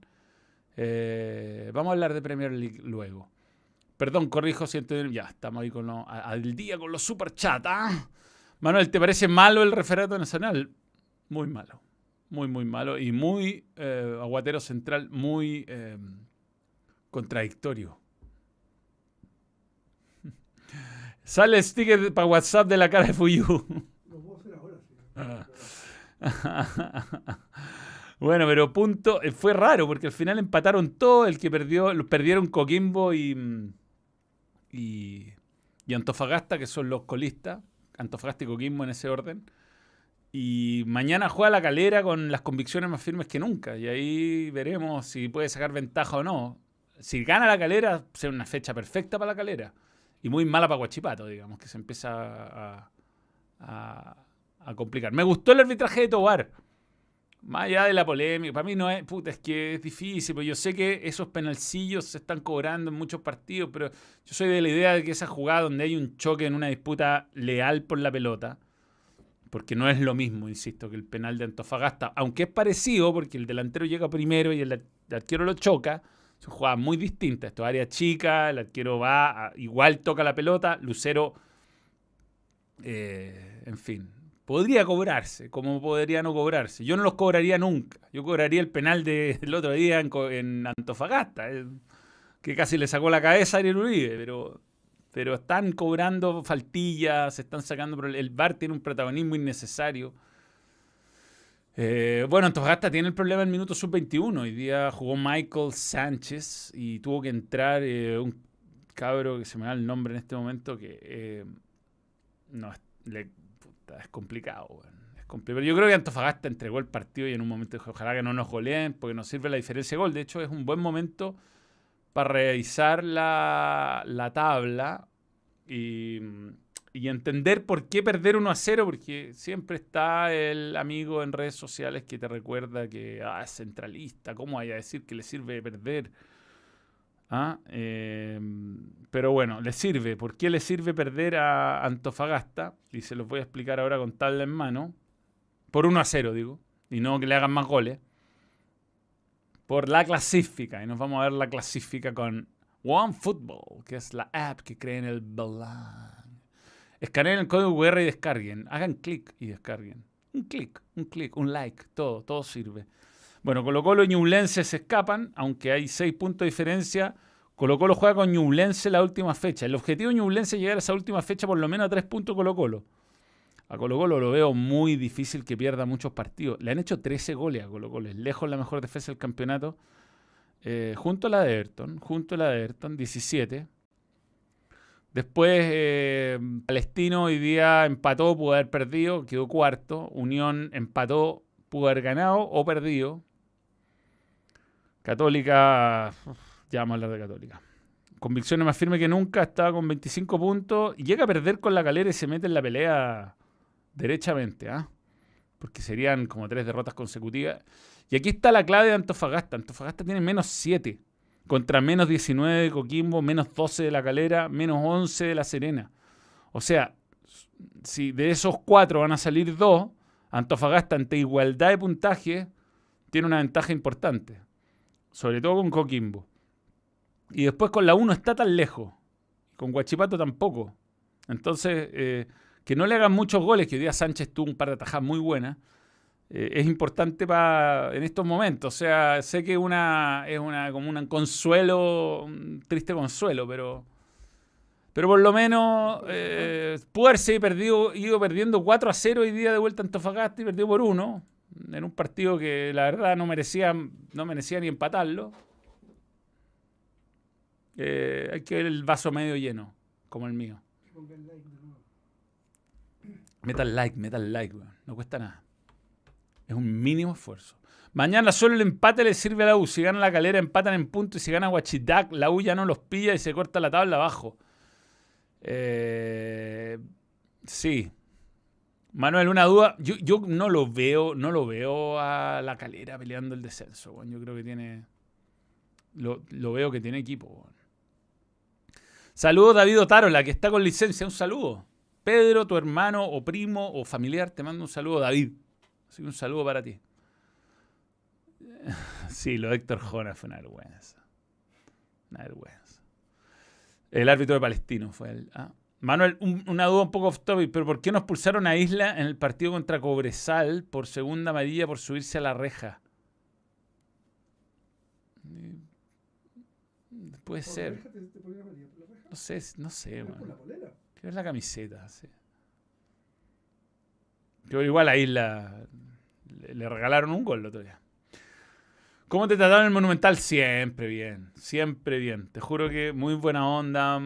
Eh, vamos a hablar de Premier League luego. Perdón, corrijo, siento. Ya, estamos ahí con lo- al día con los super chat. ¿ah? Manuel, ¿te parece malo el referato nacional? Muy malo. Muy, muy malo. Y muy eh, aguatero central, muy eh, contradictorio. Sale el sticker para WhatsApp de la cara de Fuyu. Lo puedo hacer ahora, sí. Bueno, pero punto. eh, Fue raro porque al final empataron todo. El que perdió, lo perdieron Coquimbo y, mm, y, y Antofagasta, que son los colistas. Antofagasta y Coquimbo en ese orden. Y mañana juega la calera con las convicciones más firmes que nunca. Y ahí veremos si puede sacar ventaja o no. Si gana la calera, será una fecha perfecta para la calera. Y muy mala para Guachipato, digamos, que se empieza a, a, a complicar. Me gustó el arbitraje de Tobar. Más allá de la polémica, para mí no es, puta, es que es difícil, pero yo sé que esos penalcillos se están cobrando en muchos partidos, pero yo soy de la idea de que esa jugada donde hay un choque en una disputa leal por la pelota, porque no es lo mismo, insisto, que el penal de Antofagasta, aunque es parecido, porque el delantero llega primero y el, arquero lo choca, son jugadas muy distintas. Esto es área chica, el arquero va, igual toca la pelota, Lucero, eh, en fin, podría cobrarse, como podría no cobrarse. Yo no los cobraría nunca. Yo cobraría el penal del otro día en, Antofagasta, eh, que casi le sacó la cabeza a Ariel Uribe, pero, pero están cobrando faltillas, se están sacando. El VAR tiene un protagonismo innecesario. Eh, bueno, Antofagasta tiene el problema en el minuto sub-21. Hoy día jugó Michael Sánchez y tuvo que entrar eh, un cabro que se me da el nombre en este momento que no le es complicado, Es complicado. Yo creo que Antofagasta entregó el partido y en un momento dijo, ojalá que no nos goleen, porque nos sirve la diferencia de gol. De hecho, es un buen momento para revisar la, tabla y, entender por qué perder 1 a 0, porque siempre está el amigo en redes sociales que te recuerda que ah, es centralista, ¿cómo vaya a decir que le sirve perder? ¿Ah? Em, pero bueno, le sirve. ¿Por qué le sirve perder a Antofagasta? Y se los voy a explicar ahora con tabla en mano. Por 1 a 0, digo. Y no que le hagan más goles. Por la clasifica. Y nos vamos a ver la clasifica con OneFootball, que es la app que cree en el balán. Escaneen el código QR y descarguen. Hagan clic y descarguen. Un clic, un clic, un like, todo, todo sirve. Bueno, Colo Colo y Ñublense se escapan, aunque hay seis puntos de diferencia. Colo Colo juega con Ñublense la última fecha. El objetivo de Ñublense es llegar a esa última fecha por lo menos a tres puntos Colo Colo. A Colo Colo lo veo muy difícil que pierda muchos partidos. Le han hecho 13 goles a Colo Colo. Es lejos la mejor defensa del campeonato. Eh, junto a la de Everton. Junto a la de Everton, 17. Después, eh, Palestino hoy día empató, pudo haber perdido, quedó cuarto. Unión empató, pudo haber ganado o perdido. Católica, ya vamos a hablar de Católica. Convicciones más firmes que nunca, estaba con 25 puntos y llega a perder con la calera y se mete en la pelea derechamente, ¿ah? Porque serían como tres derrotas consecutivas. Y aquí está la clave de Antofagasta. Antofagasta tiene menos 7 contra menos 19 de Coquimbo, menos 12 de la calera, menos 11 de la Serena. O sea, si de esos cuatro van a salir dos, Antofagasta ante igualdad de puntaje tiene una ventaja importante sobre todo con Coquimbo. Y después con la 1 está tan lejos. Con Guachipato tampoco. Entonces, eh, que no le hagan muchos goles, que hoy día Sánchez tuvo un par de atajadas muy buenas, eh, es importante para en estos momentos. O sea, sé que una, es una, como un consuelo, un triste consuelo, pero, pero por lo menos eh, pudo haberse perdido, ido perdiendo 4 a 0 hoy día de vuelta a Antofagasta y perdió por 1 en un partido que la verdad no merecía, no merecía ni empatarlo. Eh, hay que ver el vaso medio lleno, como el mío. Metal like, metal like, no cuesta nada. Es un mínimo esfuerzo. Mañana solo el empate le sirve a la U. Si gana la calera, empatan en punto. Y si gana Huachidac, la U ya no los pilla y se corta la tabla abajo. Eh, sí, Manuel, una duda. Yo, no lo veo, no lo veo a la calera peleando el descenso. Yo creo que tiene. Lo, veo que tiene equipo. Saludos David Otarola, que está con licencia. Un saludo. Pedro, tu hermano o primo o familiar, te mando un saludo, David. Así que un saludo para ti. Sí, lo de Héctor Jonas fue una vergüenza. Una vergüenza. El árbitro de Palestino fue el. Ah. Manuel, una duda un poco off topic, pero ¿por qué nos pulsaron a Isla en el partido contra Cobresal por segunda amarilla por subirse a la reja? Puede ser. no sé, no sé, man. ¿Qué es la camiseta? Sí. Yo igual a Isla le, regalaron un gol el otro día. ¿Cómo te trataron en el Monumental? Siempre bien, siempre bien. Te juro que muy buena onda.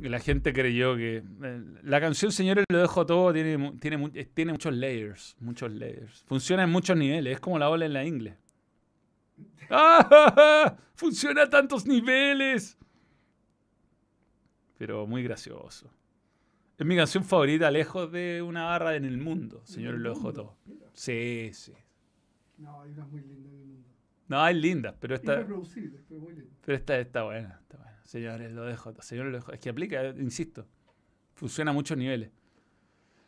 La gente creyó que. eh, la canción Señores lo dejo todo tiene, tiene, eh, tiene muchos layers. Muchos layers. Funciona en muchos niveles. Es como la ola en la ingle. ¡Ah! Funciona a tantos niveles. Pero muy gracioso. Es mi canción favorita, lejos de una barra en el mundo. Señores lo dejo todo. Sí, sí. No, hay unas muy lindas en el mundo. No, hay lindas, pero esta. Pero esta está buena, está buena. Señores, lo dejo. Señores, lo dejo. Es que aplica, insisto. Funciona a muchos niveles.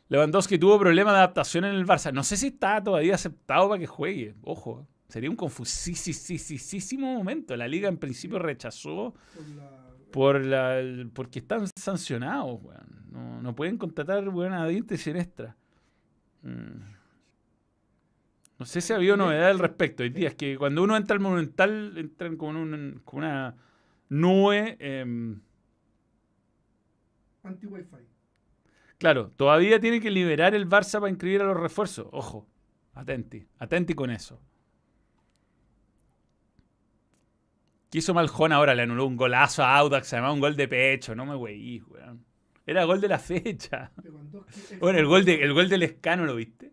Lewandowski tuvo problemas de adaptación en el Barça. No sé si está todavía aceptado para que juegue. Ojo, sería un confusísimo momento. La liga en principio rechazó Por la, porque están sancionados. weón. No, no pueden contratar weón, a dientes y siniestra. Mm. No sé si ha habido novedad al respecto. Hay días que cuando uno entra al Monumental, entran con, un- con una nube. em, anti-Wi-Fi. claro, todavía tiene que liberar el Barça para inscribir a los refuerzos. Ojo, atenti, atenti con eso. ¿Qué hizo Maljón ahora? Le anuló un golazo a Audax, además un gol de pecho. No me weí, weón. Era gol de la fecha. Bueno, el gol, de, el gol del Escano, ¿lo viste?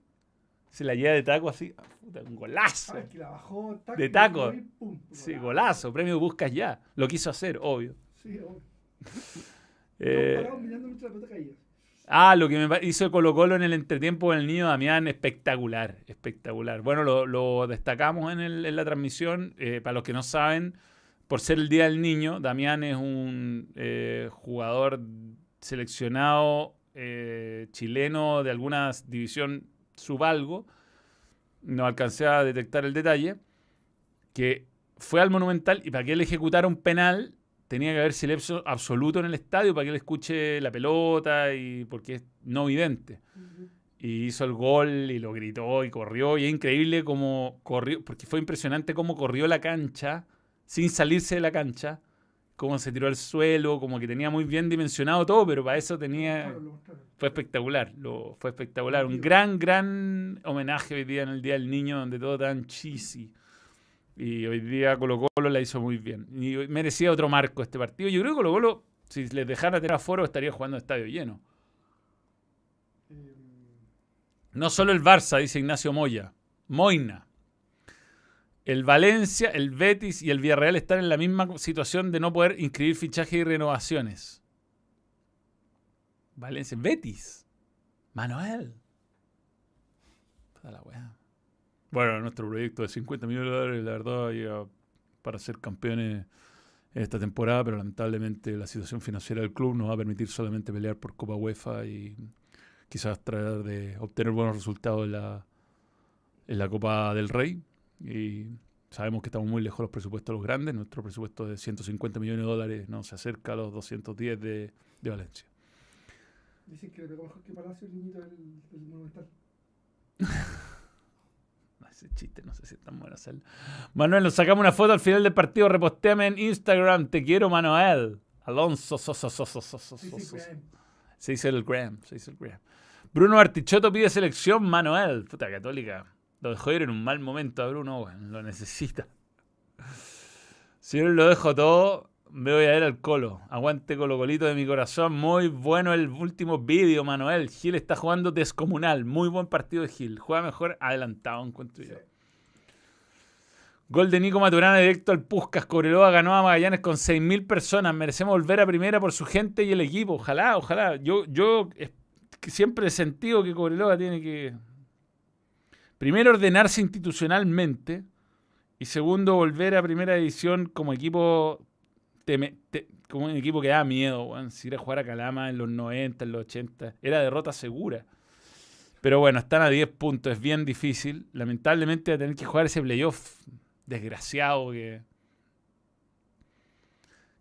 Se la lleva de taco así. Puta, un golazo. Es que la bajó De taco. y pum, Sí, golazo. Premio Buscas ya. Lo quiso hacer, obvio. Sí, obvio. Eh, ah, lo que me hizo Colo Colo en el entretiempo con el niño Damián, espectacular. Espectacular. Bueno, lo, lo destacamos en, el- en la transmisión. Eh, para los que no saben, por ser el Día del Niño, Damián es un eh, jugador seleccionado eh, chileno de alguna división subalgo. No alcancé a detectar el detalle. Que fue al Monumental y para que él ejecutara un penal tenía que haber silencio absoluto en el estadio para que él escuche la pelota y porque es no vidente. Y hizo el gol y lo gritó y corrió. Y es increíble cómo corrió, porque fue impresionante cómo corrió la cancha sin salirse de la cancha, cómo se tiró al suelo, como que tenía muy bien dimensionado todo, pero para eso tenía... Fue espectacular, lo, fue espectacular. Un gran, gran homenaje hoy día en el Día del Niño, donde todo tan cheesy. Y hoy día Colo Colo la hizo muy bien. Y merecía otro marco este partido. Yo creo que Colo Colo, si les dejara tener aforo, estaría jugando estadio lleno. Eh, No solo el Barça, dice Ignacio Moya. Moina. El Valencia, el Betis y el Villarreal están en la misma situación de no poder inscribir fichajes y renovaciones. Valencia, Betis. Manuel. La weá. Bueno, nuestro proyecto de 50 millones de dólares, la verdad, para ser campeones esta temporada, pero lamentablemente la situación financiera del club nos va a permitir solamente pelear por Copa UEFA y quizás tratar de obtener buenos resultados en la, en la Copa del Rey. Y sabemos que estamos muy lejos de los presupuestos de los grandes. Nuestro presupuesto de 150 millones de dólares no se acerca a los 210 de, de Valencia. dicen que le pegó mejor que Palacio el niñito del, del Monumental. Ese chiste no sé si es tan bueno hacerlo. Manuel, nos sacamos una foto al final del partido. Repostéame en Instagram. Te quiero, Manuel. Alonso. so. Se dice el Graham. Se dice el Graham. Bruno Artichoto pide selección. Manuel. Puta católica. Lo dejó ir en un mal momento a Bruno. lo necesita. Si yo lo dejo todo, me voy a ir al colo. Aguante Colo Colito de mi corazón. Muy bueno el último vídeo, Manuel. Gil está jugando descomunal. Muy buen partido de Gil. Juega mejor adelantado, encuentro yo. Sí. Gol de Nico Maturana directo al Puscas. Cobreloa ganó a Magallanes con 6.000 personas. Merecemos volver a primera por su gente y el equipo. Ojalá, ojalá. Yo, yo eh, siempre he sentido que Cobreloa tiene que, primero, ordenarse institucionalmente y segundo, volver a primera división como equipo, como un equipo que da miedo. weón. Si ir a jugar a Calama en los 90, en los 80, era derrota segura. Pero bueno, están a 10 puntos, es bien difícil. Lamentablemente va a tener que jugar ese playoff desgraciado que,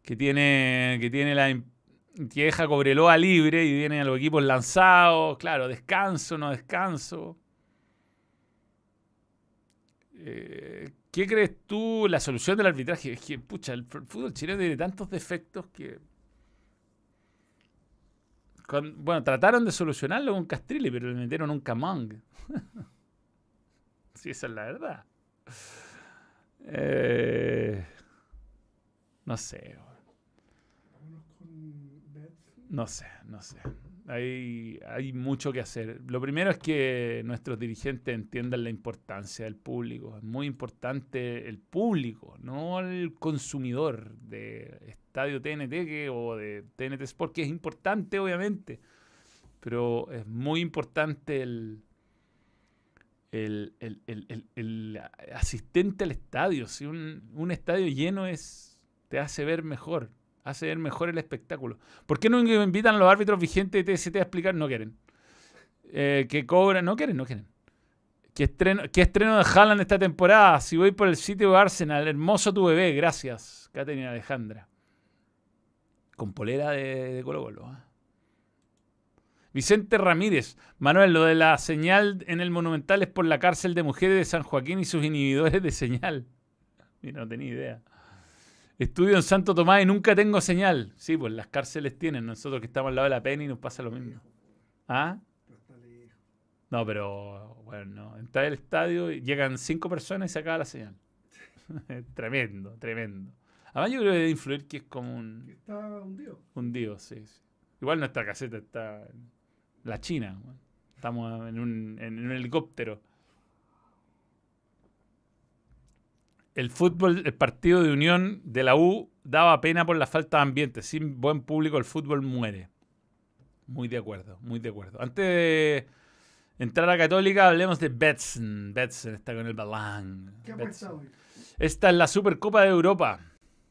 que tiene, que tiene la que deja Cobreloa libre y tiene a los equipos lanzados. Claro, descanso, no descanso. Eh, ¿Qué crees tú la solución del arbitraje? Es que, pucha, el fútbol chileno tiene tantos defectos que. Con- bueno, trataron de solucionarlo con Castrilli, pero le metieron un camang. sí, esa es la verdad. Eh, no sé. No sé, no sé. Hay, hay mucho que hacer. Lo primero es que nuestros dirigentes entiendan la importancia del público. Es muy importante el público, no el consumidor de Estadio TNT o de TNT Sport, que es importante, obviamente. Pero es muy importante el, el, el- el- el- el asistente al estadio. Si un, un estadio lleno es te hace ver mejor, hace ver mejor el espectáculo. ¿Por qué no invitan a los árbitros vigentes de TST a explicar? No quieren. Eh, que cobran, no quieren, no quieren. ¿Qué estreno, ¿Qué estreno de Haaland esta temporada? Si voy por el sitio de Arsenal, hermoso tu bebé, gracias, Katherine Alejandra. Con polera de, de Colo Colo. ¿ah? Vicente Ramírez. Manuel, lo de la señal en el Monumental es por la cárcel de mujeres de San Joaquín y sus inhibidores de señal. Mira, no tenía idea. Estudio en Santo Tomás y nunca tengo señal. Sí, pues las cárceles tienen. Nosotros que estamos al lado de la pena y nos pasa lo mismo. ¿Ah? No, pero bueno, no. entra el estadio y llegan cinco personas y se acaba la señal. tremendo, tremendo. Además yo creo que debe influir que es como un, Está hundido. un dios, sí, sí. Igual nuestra caseta está en la China. Estamos en un, en un helicóptero. El fútbol, el partido de unión de la U daba pena por la falta de ambiente. Sin buen público el fútbol muere. Muy de acuerdo, muy de acuerdo. Antes de entrar a Católica, hablemos de Betson. Betson está con el balán. ¿Qué ha pasado hoy? Esta es la Supercopa de Europa.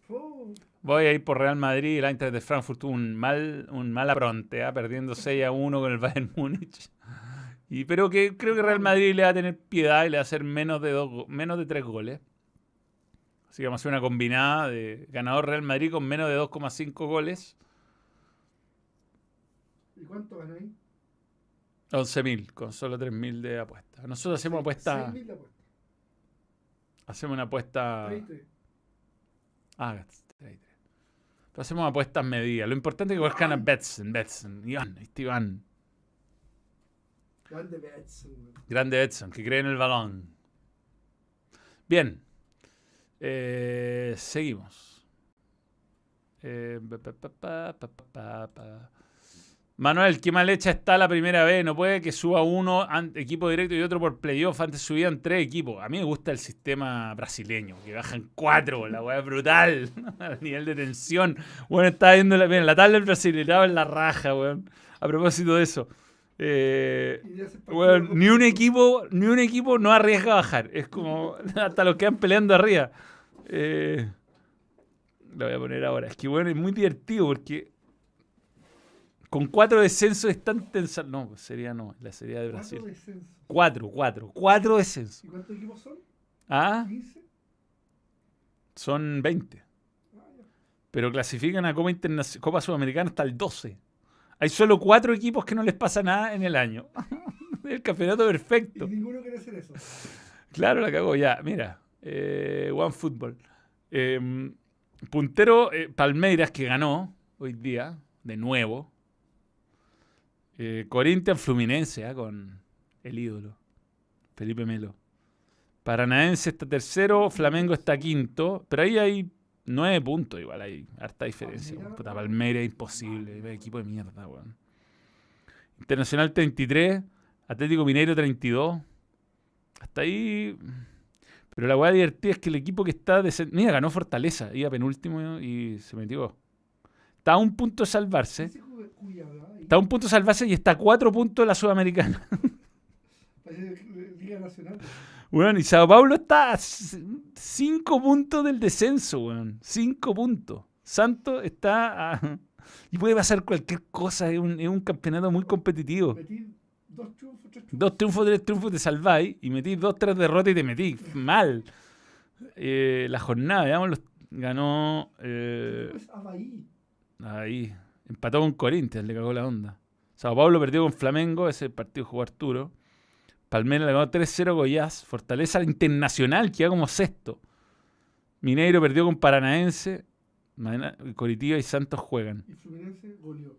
Oh, Voy a ir por Real Madrid. El Eintracht de Frankfurt tuvo un mal, un mal apronte, ¿ah? perdiendo 6 a 1 con el Bayern Múnich. Y, pero que creo que Real Madrid le va a tener piedad y le va a hacer menos de, dos, menos de 3 goles. Así que vamos a hacer una combinada de ganador Real Madrid con menos de 2,5 goles. ¿Y cuánto van ahí? 11.000, con solo 3.000 de apuestas. Nosotros hacemos apuesta. 6.000 de apuesta. Hacemos una apuesta. 33. Ah, 33. Pero hacemos apuestas medidas. Lo importante es que buscan a Betson, Betson. Iván, este Iván. Grande Betson. Grande Edson, que cree en el balón. Bien. Eh, seguimos. Eh, pa, pa, pa. Manuel, qué mal hecha está la primera vez. No puede que suba uno equipo directo y otro por playoff. Antes subían tres equipos. A mí me gusta el sistema brasileño, que bajan cuatro. La weá es brutal. A nivel de tensión. Bueno, estaba viendo la, miren, la tabla del brasileño en la raja, weón. A propósito de eso. Eh, Weón, ni un equipo, ni un equipo no arriesga a bajar. Es como hasta los que van peleando arriba. Eh, lo voy a poner ahora. Es que bueno, es muy divertido porque con cuatro descensos es tan tensa. No, sería no, la serie de Brasil. Cuatro descensos. Cuatro, cuatro, cuatro descensos. ¿Y cuántos equipos son? Ah, ¿15? son 20. Ah. Pero clasifican a Copa, Copa Sudamericana hasta el 12. Hay solo cuatro equipos que no les pasa nada en el año. el campeonato perfecto. Y ninguno quiere hacer eso. Claro, la cagó, ya, mira. Eh, One Football. Eh, puntero eh, Palmeiras, que ganó hoy día, de nuevo. Eh, Corinthians Fluminense, ah, con el ídolo, Felipe Melo. Paranaense está tercero, Flamengo está quinto, pero ahí hay nueve puntos igual, hay harta diferencia. Palmeiras, weón. Puta, weón. Palmeiras es imposible, equipo de mierda, weón. Internacional 33, Atlético Mineiro 32. Hasta ahí. Pero la weá divertida es que el equipo que está. desen- Mira, ganó Fortaleza, iba penúltimo y se metió. Está a un punto de salvarse. Está a un punto de salvarse y está a cuatro puntos de la Sudamericana. Liga Nacional. Weón, y Sao Paulo está a cinco puntos del descenso, weón. Cinco puntos. Santos está a... Y puede pasar cualquier cosa, es un, es un campeonato muy competitivo. Dos triunfos, tres triunfos. Dos triunfos, tres triunfos te salváis y metís dos, tres derrotas y te metís mal. Eh, la jornada, veamos, los- ganó eh, ahí, empató con Corinthians, le cagó la onda. Sao Paulo perdió con Flamengo, ese partido jugó Arturo. Palmeiras le ganó 3-0 a Goiás. Fortaleza Internacional, que iba como sexto. Mineiro perdió con Paranaense. Coritiba y Santos juegan. Y Fluminense goleó.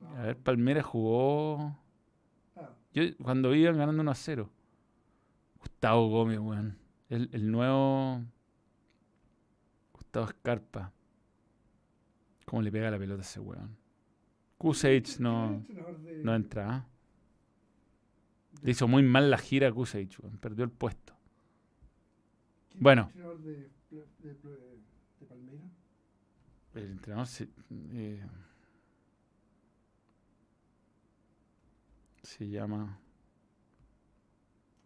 Ah, A ver, Palmeiras jugó. Yo cuando iban ganando 1 a 0. Gustavo Gómez, weón. El, el nuevo. Gustavo Escarpa. ¿Cómo le pega la pelota a ese weón? Kusage no, no entra. ¿ah? Le hizo muy mal la gira a Kusage, weón, perdió el puesto. ¿quién es bueno. el entrenador de, de, de, de Palmeiras? El entrenador se, eh, se llama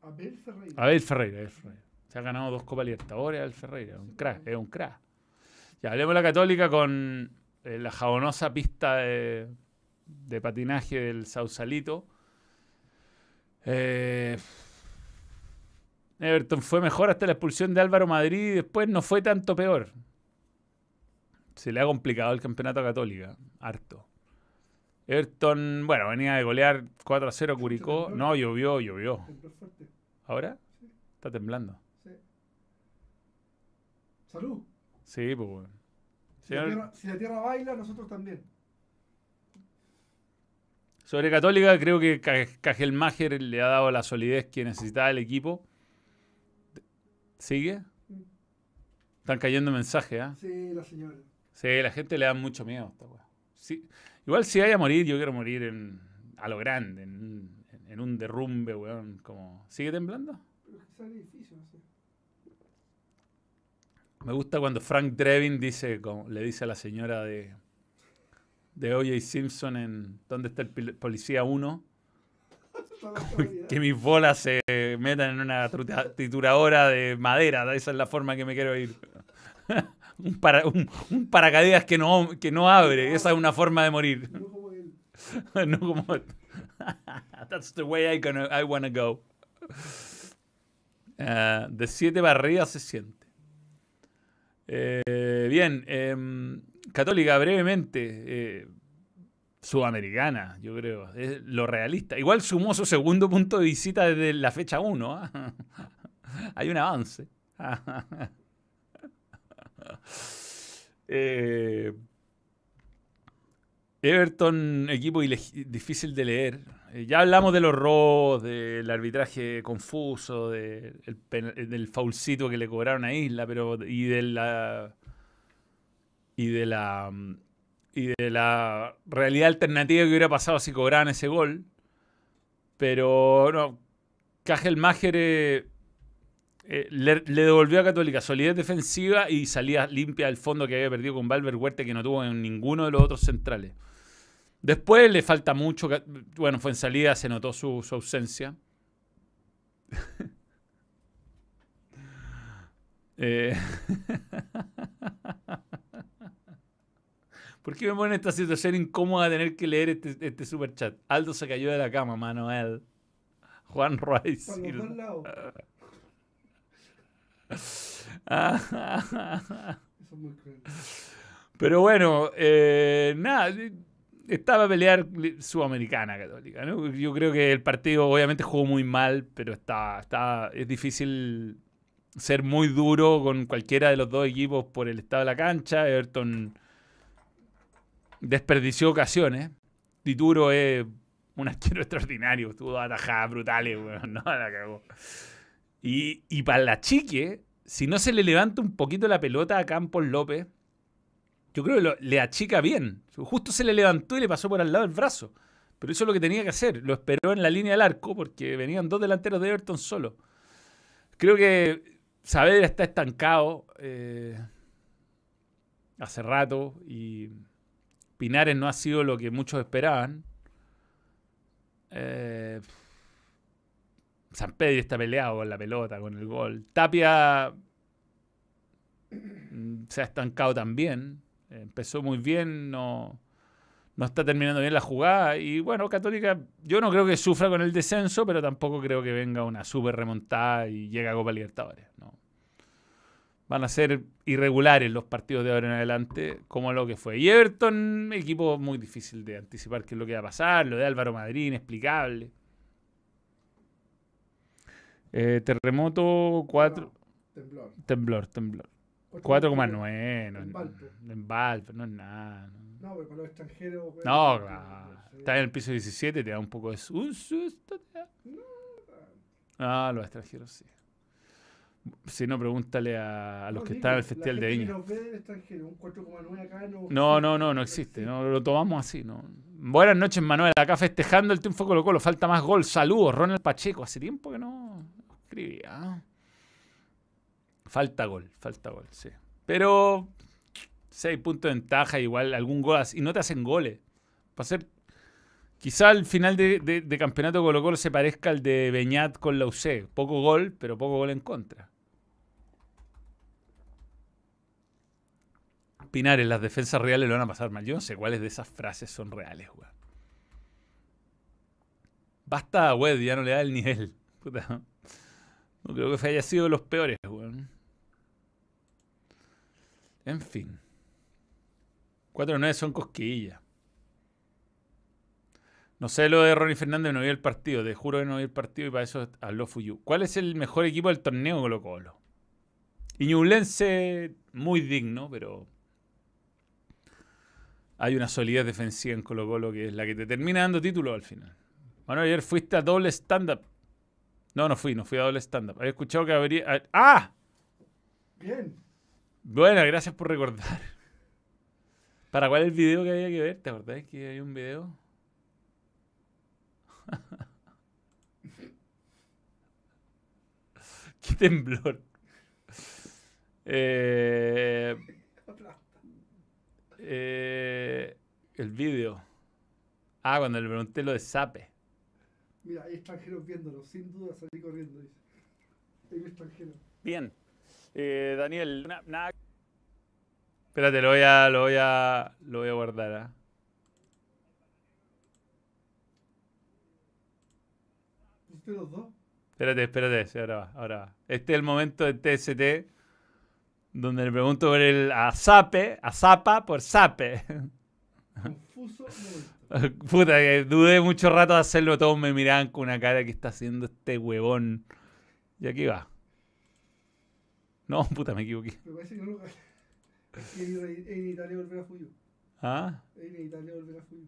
Abel Ferreira. Abel Ferreira, Abel Ferreira. Se ha ganado dos Copas Libertadores, Abel Ferreira. Un crack, es un crack. Ya, hablemos de la Católica con eh, la jabonosa pista de, de patinaje del Sausalito. Eh, Everton fue mejor hasta la expulsión de Álvaro Madrid y después no fue tanto peor. Se le ha complicado el campeonato a Católica, harto. Everton, bueno, venía de golear 4 a 0 a Curicó. No, llovió, llovió. ¿Ahora? Sí. Está temblando. Sí. Salud. Sí, pues bueno. Si la, tierra, si la tierra baila, nosotros también. Sobre Católica, creo que Ca- Cajelmacher le ha dado la solidez que necesitaba el equipo. ¿Sigue? Están cayendo mensajes, ¿ah? Sí, la señora. Sí, la gente le da mucho miedo a esta weá. Sí. Igual si vaya a morir, yo quiero morir en, a lo grande, en, un- en un derrumbe, weón. Como... ¿Sigue temblando? Pero es que sale difícil, sé. Me gusta cuando Frank Drebin dice, como- le dice a la señora de, de O.J. Simpson en ¿Dónde está el policía 1? Está la actualidad. Que mis bolas se metan en una trituradora de madera. Esa es la forma que me quiero ir. Un, para- un- un paracaídas que no, que no abre. Esa es una forma de morir. No como él. no como... That's the way I, gonna, I wanna go. Ah, de siete para arriba se siente. Eh, bien, em, Católica, brevemente. eh, Sudamericana, yo creo. Es lo realista. Igual sumó su segundo punto de visita desde la fecha 1. Hay un avance. Eh, Everton, equipo difícil de leer. Eh, ya hablamos de los robos, del arbitraje confuso, del faulcito que le cobraron a Isla, pero y de la y de la y de la realidad alternativa que hubiera pasado si cobraban ese gol. Pero no, Cajelmacher eh, eh, le, le devolvió a Católica solidez defensiva y salida limpia del fondo que había perdido con Valver Huerta que no tuvo en ninguno de los otros centrales. Después le falta mucho. Bueno, fue en salida, se notó su, su ausencia. Eh, ¿Por qué me pone en esta situación incómoda tener que leer este, este super chat? Aldo se cayó de la cama, Manuel. Juan Royce. Para los dos lados. Ah, Eso es muy cruel. Pero bueno, eh, nada, estaba a pelear Sudamericana Católica. ¿no? Yo creo que el partido obviamente jugó muy mal, pero está, está, es difícil ser muy duro con cualquiera de los dos equipos por el estado de la cancha. Everton desperdició ocasiones. Dituro es un arquero extraordinario, tuvo atajadas brutales, weón, no. Y, y para la chique, si no se le levanta un poquito la pelota a Campos López, yo creo que le achica bien. Justo se le levantó y le pasó por al lado del brazo. Pero eso es lo que tenía que hacer. Lo esperó en la línea del arco porque venían dos delanteros de Everton solo. Creo que Saavedra está estancado eh, hace rato y Pinares no ha sido lo que muchos esperaban. Eh, San Pedro está peleado con la pelota, con el gol. Tapia mm, se ha estancado también. Empezó muy bien, no, no está terminando bien la jugada. Y bueno, Católica, yo no creo que sufra con el descenso, pero tampoco creo que venga una super remontada y llegue a Copa Libertadores. No. Van a ser irregulares los partidos de ahora en adelante, como lo que fue. Y Everton, equipo muy difícil de anticipar qué es lo que va a pasar. Lo de Álvaro Madrid, inexplicable. Eh, terremoto 4. Temblor. Temblor, temblor. 4,9. No, En Valpo. no es nada. no. No, pero para los extranjeros. No, claro. Estás en el piso 17, te da un poco de un susto. te da. Ah, los extranjeros sí. Si no, pregúntale a, a los No, que digo, están en el Festival de Viña. nos ve del extranjero, un 4,9 acá no. No, no, no, no existe. No, lo tomamos así. No. Buenas noches, Manuel. Acá festejando el triunfo Colo Colo. Falta más gol. Saludos, Ronald Pacheco. Hace tiempo que no Falta gol, falta gol, sí. Pero seis puntos de ventaja, igual algún gol. Y no te hacen goles. Va a ser. Quizá el final de, de- de campeonato Colo Colo se parezca al de Beñat con la UC. Poco gol, pero poco gol en contra. Pinares, las defensas reales lo van a pasar mal. Yo no sé cuáles de esas frases son reales, weón. Basta, web, ya no le da el nivel. Puta. No creo que haya sido de los peores, weón. En fin. 4-9 son cosquillas. No sé lo de Ronnie Fernández, no vi el partido. Te juro que no vi el partido y para eso habló Fuyu. ¿Cuál es el mejor equipo del torneo Colo Colo? Iñublense, muy digno, pero hay una solidez defensiva en Colo Colo que es la que te termina dando título al final. Manuel, ayer fuiste a doble stand-up. No, no fui, no fui a doble stand-up. Había escuchado que habría... ¡Ah! Bien. Bueno, gracias por recordar. ¿Para cuál es el video que había que ver? ¿Te acordás que hay un video? Qué temblor. Eh, eh, el video. Ah, cuando le pregunté lo de Sape. Mira, hay extranjeros viéndolo, sin duda salí corriendo, dice. Hay un extranjero. Bien. Eh, Daniel, na- nada. Espérate, lo voy a, lo voy a, lo voy a guardar. ¿ah? ¿Pusiste los dos? Espérate, espérate, sí, ahora va, ahora va. Este es el momento de TST donde le pregunto por el a Sape, a Zapa por Sape. Confuso momento. Puta, que dudé mucho rato de hacerlo, todos me miraban con una cara que está haciendo este huevón. Y aquí va. No, puta, me equivoqué. Me parece que no lo ine- es inevitable volver a Fuyu. ¿Ah? Es inevitable volver a Fuyu.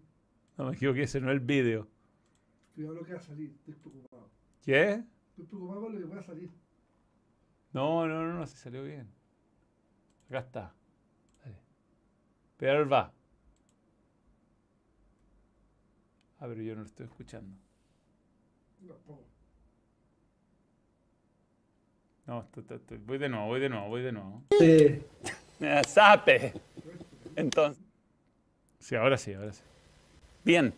No me equivoqué, ese no es el video. Cuidado lo que va a salir, estoy preocupado. ¿Qué? Estoy preocupado por lo que pueda salir. No, no, no, no, se salió bien. Acá está. Dale. Pero él va. Ah, pero yo no lo estoy escuchando. No, tampoco. No, voy de nuevo, voy de nuevo, voy de nuevo. Sí. ¡Sape! Entonces. Sí, ahora sí, ahora sí. Bien.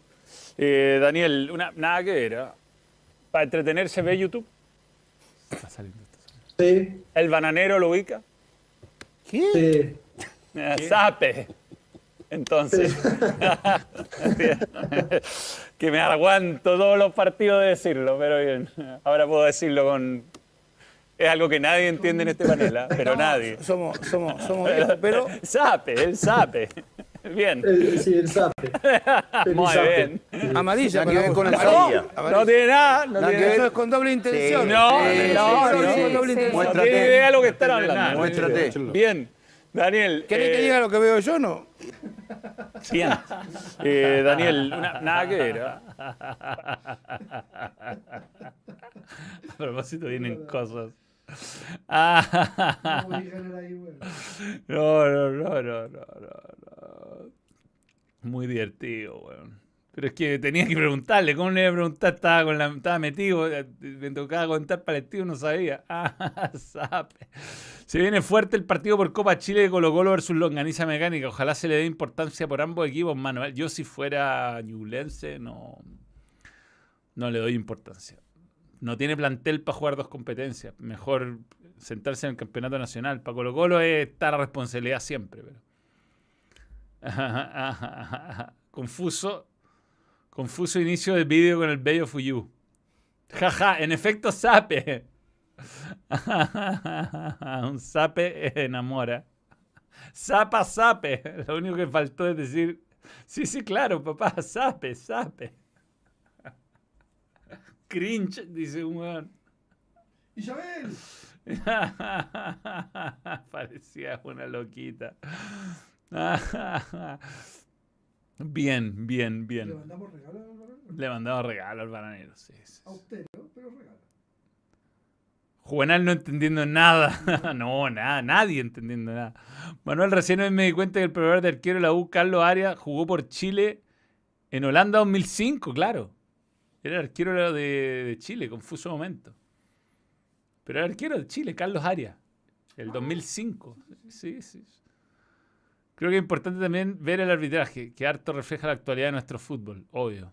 Eh, Daniel, una, nada que ver. ¿ah? Para entretenerse ve YouTube. Está saliendo, está saliendo. Sí. El bananero lo ubica. Sí. Eh, Sape. Entonces, que me aguanto todos los partidos de decirlo, pero bien. Ahora puedo decirlo con... Es algo que nadie entiende en este panel, ¿ah? pero nadie. Somos, somos, somos viejos, pero Sape, el sape. Bien. sí, el sape. Muy bien. amarilla. Que ver con amarilla. amarilla. No tiene nada, no Nada tiene que ver. Eso es con doble intención. No, Sí, no, sí, no, sí, con sí. doble intención. No Muéstrate. tiene idea de lo que están hablando. Muéstrate. Bien. Daniel. ¿Querés eh, que diga lo que veo yo no? Bien. Eh, Daniel, una- nada que ver. ¿ah? A propósito, vienen cosas. Ah, no, no, no, no, no, no. Muy divertido, weón. Pero es que tenía que preguntarle, ¿cómo le iba a preguntar? Estaba, con la, estaba metido, me tocaba contar palestino, no sabía. Ah. Se viene fuerte el partido por Copa Chile de Colo Colo versus Longaniza Mecánica. Ojalá se le dé importancia por ambos equipos, Manuel. Yo si fuera ñublense, no, no le doy importancia. No tiene plantel para jugar dos competencias. Mejor sentarse en el campeonato nacional. Para Colo Colo es estar a responsabilidad siempre. Confuso. Confuso inicio del vídeo con el bello Fuyu. Jaja, en efecto, sape. Un sape enamora. Zapa, sape. Lo único que faltó es decir, sí, sí, claro, papá, sape, sape. Cringe, dice un weón. Isabel. Parecía una loquita. Bien, bien, Le bien. mandamos regalo al varón. Le mandamos regalo al bananero, sí, sí, sí. Austero, pero regalo. Juvenal no entendiendo nada. no, nada, nadie entendiendo nada. Manuel, recién hoy me di cuenta que el proveedor de arquero de la U, Carlos Arias, jugó por Chile en Holanda 2005, claro. Era el arquero de, de Chile, confuso momento. Pero era arquero de Chile, Carlos Arias, el 2005. Sí, sí. Creo que es importante también ver el arbitraje, que harto refleja la actualidad de nuestro fútbol, obvio.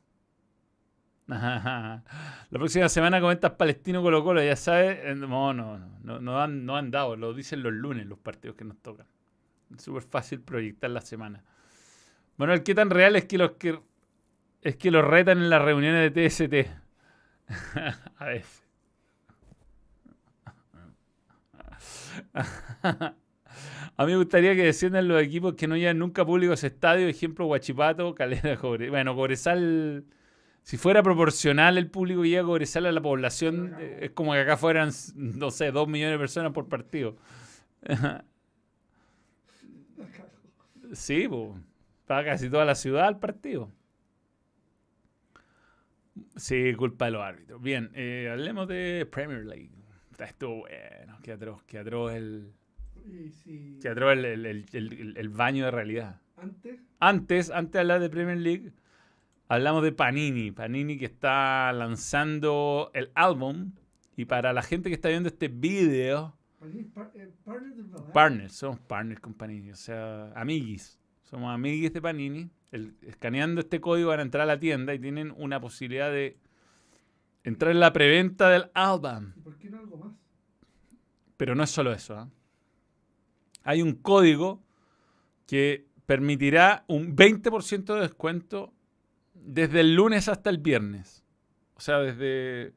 La próxima semana comentas Palestino Colo Colo, ya sabes. No, no, no, no, han, no han dado, lo dicen los lunes los partidos que nos tocan. Es súper fácil proyectar la semana. Manuel, ¿qué tan real es que los que es que los retan en las reuniones de TST? A veces. A mí me gustaría que desciendan los equipos que no llevan nunca público a ese estadio. Ejemplo, Guachipato, Calera, Cobre. Bueno, Cobresal, si fuera proporcional el público que llega a Cobresal a la población, eh, es como que acá fueran, no sé, dos millones de personas por partido. Sí, pues. Para casi toda la ciudad el partido. Sí, culpa de los árbitros. Bien, eh, hablemos de Premier League. Está Estuvo bueno, qué atroz, qué atroz el, Si qué atroz el, el- el- baño de realidad. antes, Antes, antes de hablar de Premier League, hablamos de Panini. Panini que está lanzando el álbum. Y para la gente que está viendo este video, par- eh, partner del Badal. partners, somos partners con Panini, o sea, amiguis. Somos amiguis de Panini. El- escaneando este código van a entrar a la tienda y tienen una posibilidad de entrar en la preventa del álbum. ¿Y por qué no algo más? Pero no es solo eso. ¿ah? Hay un código que permitirá un 20% de descuento desde el lunes hasta el viernes. O sea, desde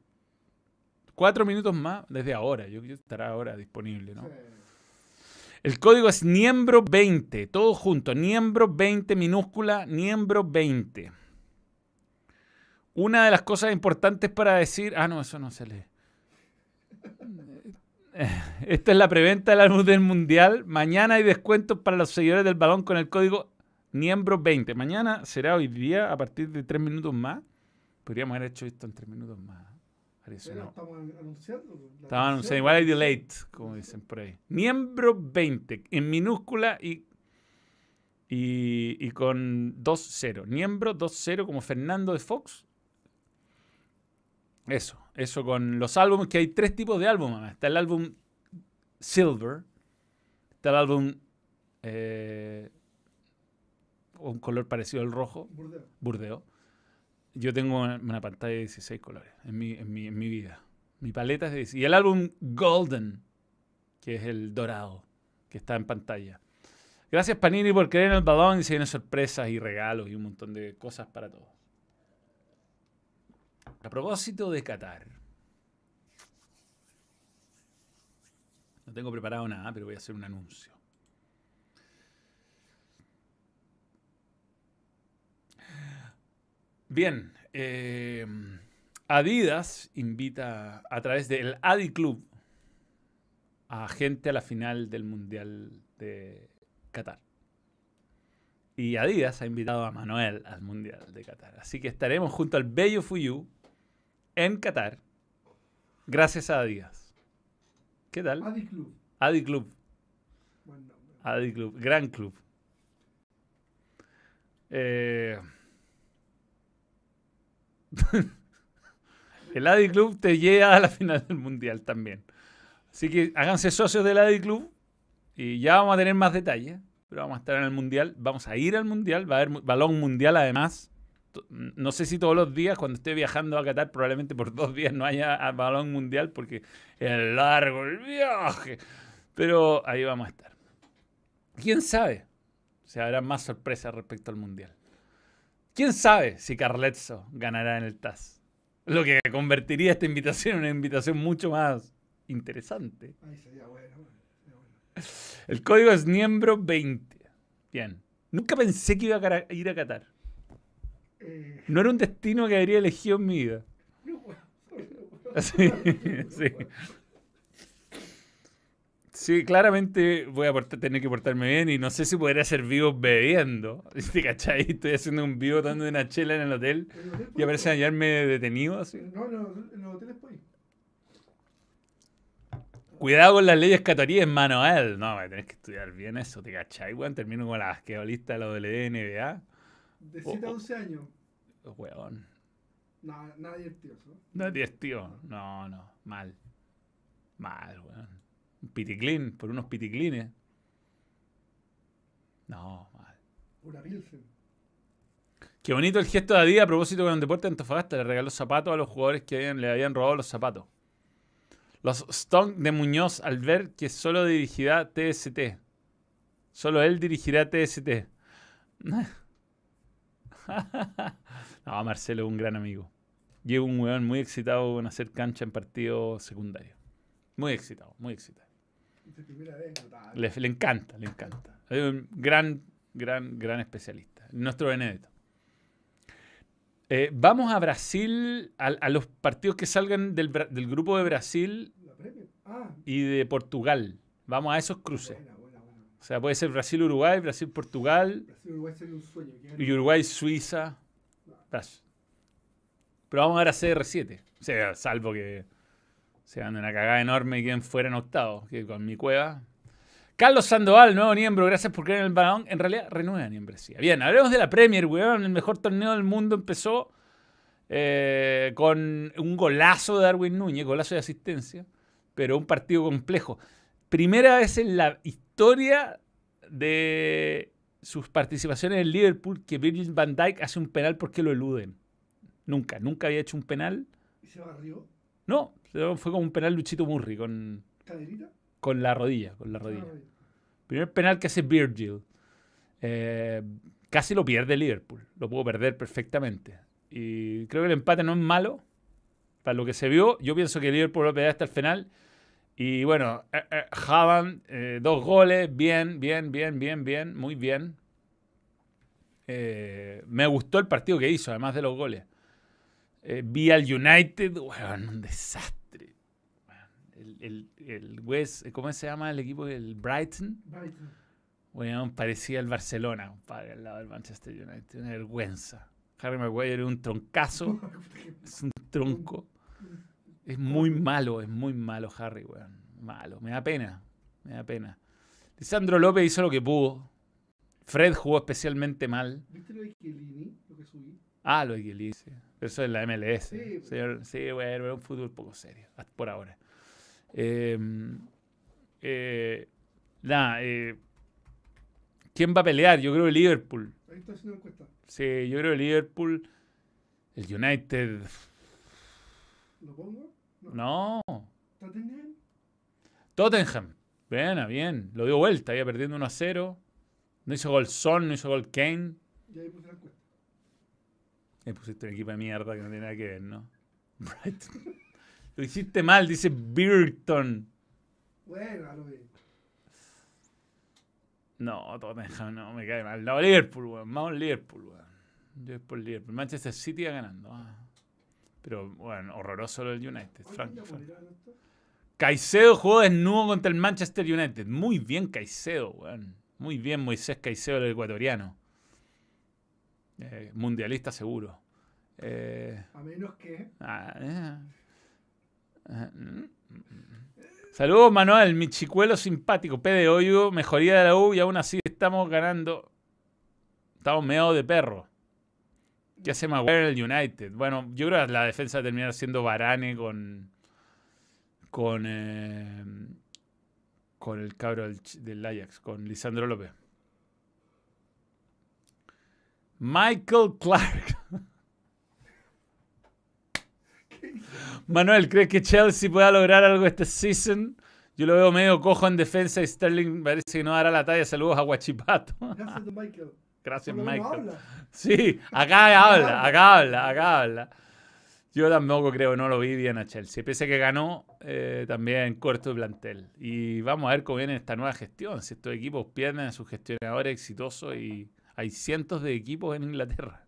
cuatro minutos más, desde ahora. Yo que estará ahora disponible, ¿no? Sí. El código es Niembro20, todo junto. Niembro20 minúscula, Niembro20. Una de las cosas importantes para decir. Ah, no, eso no se lee. Esta es la preventa del álbum del mundial. Mañana hay descuentos para los seguidores del balón con el código Niembro20. Mañana será hoy día a partir de tres minutos más. Podríamos haber hecho esto en tres minutos más. Parece una- estamos an- anunciando. Estaban anunciando, igual hay delay, como dicen por ahí. Miembro 20, en minúscula y, y, y con 2-0. Miembro 2-0 como Fernando de Fox. Eso, eso con los álbumes, que hay tres tipos de álbumes. Está el álbum Silver, está el álbum eh, un color parecido al rojo, Burdeos. Burdeo. Yo tengo una, una pantalla de 16 colores en mi, en mi, en mi vida. Mi paleta es de 16. Y el álbum Golden, que es el dorado, que está en pantalla. Gracias Panini por creer en el balón y se vienen sorpresas y regalos y un montón de cosas para todos. A propósito de Qatar. No tengo preparado nada, pero voy a hacer un anuncio. Bien, eh, Adidas invita a través del Adi Club a gente a la final del Mundial de Qatar. Y Adidas ha invitado a Manuel al Mundial de Qatar. Así que estaremos junto al Bello Fuyu en Qatar, gracias a Adidas. ¿Qué tal? Adi Club. Adi Club. Adi Club, gran club. Eh, el Adi Club te lleva a la final del mundial también. Así que háganse socios del Adi Club y ya vamos a tener más detalles. Pero vamos a estar en el mundial, vamos a ir al mundial, va a haber balón mundial además. No sé si todos los días, cuando esté viajando a Qatar, probablemente por dos días no haya balón mundial porque es largo el viaje. Pero ahí vamos a estar. ¿Quién sabe? Si habrá más sorpresas respecto al Mundial. ¿Quién sabe si Carletzo ganará en el TAS? Lo que convertiría esta invitación en una invitación mucho más interesante. Ahí sería bueno. sería bueno. El código es miembro 20. Bien. Nunca pensé que iba a ir a Qatar. Eh, No era un destino que habría elegido en mi vida. no, Sí, sí. Sí, claramente voy a portar- tener que portarme bien y no sé si podré hacer vivos bebiendo. ¿Te cachai? Estoy haciendo un vivo dando una chela en el hotel ¿en el hotel y puedes? aparecen a hallarme detenido así. No, no, en los hoteles puedes. Cuidado con las leyes cataríes, Manuel. No, tenés que estudiar bien eso, ¿te cachai, weón? Termino como la basquetbolista de la WNBA. De 7 a Oh, oh. 11 años. Weón. Nada, nada divertido es divertido. No, no. Mal. Mal, weón. Un piticlin, por unos piticlines. No, mal. Una Pilsen. Qué bonito el gesto de Adidas a propósito con el deporte de Antofagasta. Le regaló zapatos a los jugadores que habían- le habían robado los zapatos. Los Stonk de Muñoz al ver que solo dirigirá TST. Solo él dirigirá TST. no, Marcelo es un gran amigo. Es un weón muy excitado con hacer cancha en partidos secundarios. Muy excitado, muy excitado. Le, le encanta, le encanta. Es un gran, gran, gran especialista. Nuestro Benedetto. Eh, vamos a Brasil, a, a los partidos que salgan del, del grupo de Brasil. Ah, y de Portugal. Vamos a esos cruces. O sea, puede ser Brasil-Uruguay, Brasil-Portugal Brasil Uruguay sería un sueño. y Uruguay-Suiza. Pero vamos a ver a CR7. O sea, salvo que se dan una cagada enorme y queden fuera en octavos, que con mi cueva. Carlos Sandoval, nuevo miembro, gracias por creer en el balón. En realidad, renueva membresía. Bien, hablemos de la Premier, weón. El mejor torneo del mundo empezó eh, con un golazo de Darwin Núñez, golazo de asistencia, pero un partido complejo. Primera vez en la historia de sus participaciones en Liverpool que Virgil van Dijk hace un penal porque lo eluden. Nunca, nunca había hecho un penal. ¿Y se barrió? No, fue como un penal Luchito Murri con, ¿Caderita? con la rodilla, con la rodilla. Ah, Primer penal que hace Virgil. Eh, casi lo pierde Liverpool. Lo pudo perder perfectamente. Y creo que el empate no es malo. Para lo que se vio, yo pienso que Liverpool lo pelear hasta el final. Y bueno, eh, eh, Haaland, eh, dos goles, bien, bien, bien, bien, bien, muy bien. Eh, me gustó el partido que hizo, además de los goles. Eh, vi al United, weón, un desastre. El, el, el West, ¿cómo se llama el equipo? El Brighton. Brighton. Weón, parecía el Barcelona, compadre, al lado del Manchester United. Una vergüenza. Harry Maguire era un troncazo. Es un tronco. Es muy malo, es muy malo Harry, weón. Malo. Me da pena. Me da pena. Lisandro López hizo lo que pudo. Fred jugó especialmente mal. ¿Viste lo de Chiellini? Lo que subí. Ah, lo de Chiellini, sí. Eso es la MLS. Sí, pues. Señor- sí, bueno, era un fútbol poco serio, hasta por ahora. Eh, eh, nada, eh, ¿quién va a pelear? Yo creo que Liverpool. Ahí está haciendo encuesta. Sí, yo creo que Liverpool. El United. ¿Lo pongo? No. ¿Tottenham? Tottenham. Bien, bien. Lo dio vuelta, iba perdiendo 1 a 0. No hizo gol Son, no hizo gol Kane. Y ahí puse la encuesta. Me pusiste un equipo de mierda que no tiene nada que ver, ¿no? Brighton. Lo hiciste mal, dice Burton. Bueno, lo. No, Tottenham no, me cae mal. No, Liverpool, weón. Vamos Liverpool, weón. Yo es por Liverpool. Manchester City va ganando. ah. Pero, bueno, horroroso lo del United. Frank. Caicedo jugó desnudo contra el Manchester United. Muy bien Caicedo, weón. Muy bien Moisés Caicedo, el ecuatoriano. Eh, mundialista seguro. Eh, A menos que. ah, eh. Ah, mm, mm, mm. Saludos, Manuel, mi chicuelo simpático. P de hoyo, mejoría de la U y aún así estamos ganando. Estamos medio de perro. ¿Qué hace Maguire el United? Bueno, yo creo que la defensa va a terminar siendo Varane con. con. eh, con el cabro del, Ajax, con Lisandro López. Michael Clark. Manuel, ¿crees que Chelsea pueda lograr algo este season? Yo lo veo medio cojo en defensa y Sterling parece que no dará la talla. Saludos a Guachipato. Gracias, Michael. Gracias, menos Michael. habla. Sí, acá habla, acá habla, acá habla. Yo tampoco creo, no lo vi bien a Chelsea. Pese a que ganó, eh, también corto de plantel. Y vamos a ver cómo viene esta nueva gestión. Si estos equipos pierden a sus gestionadores exitosos y hay cientos de equipos en Inglaterra.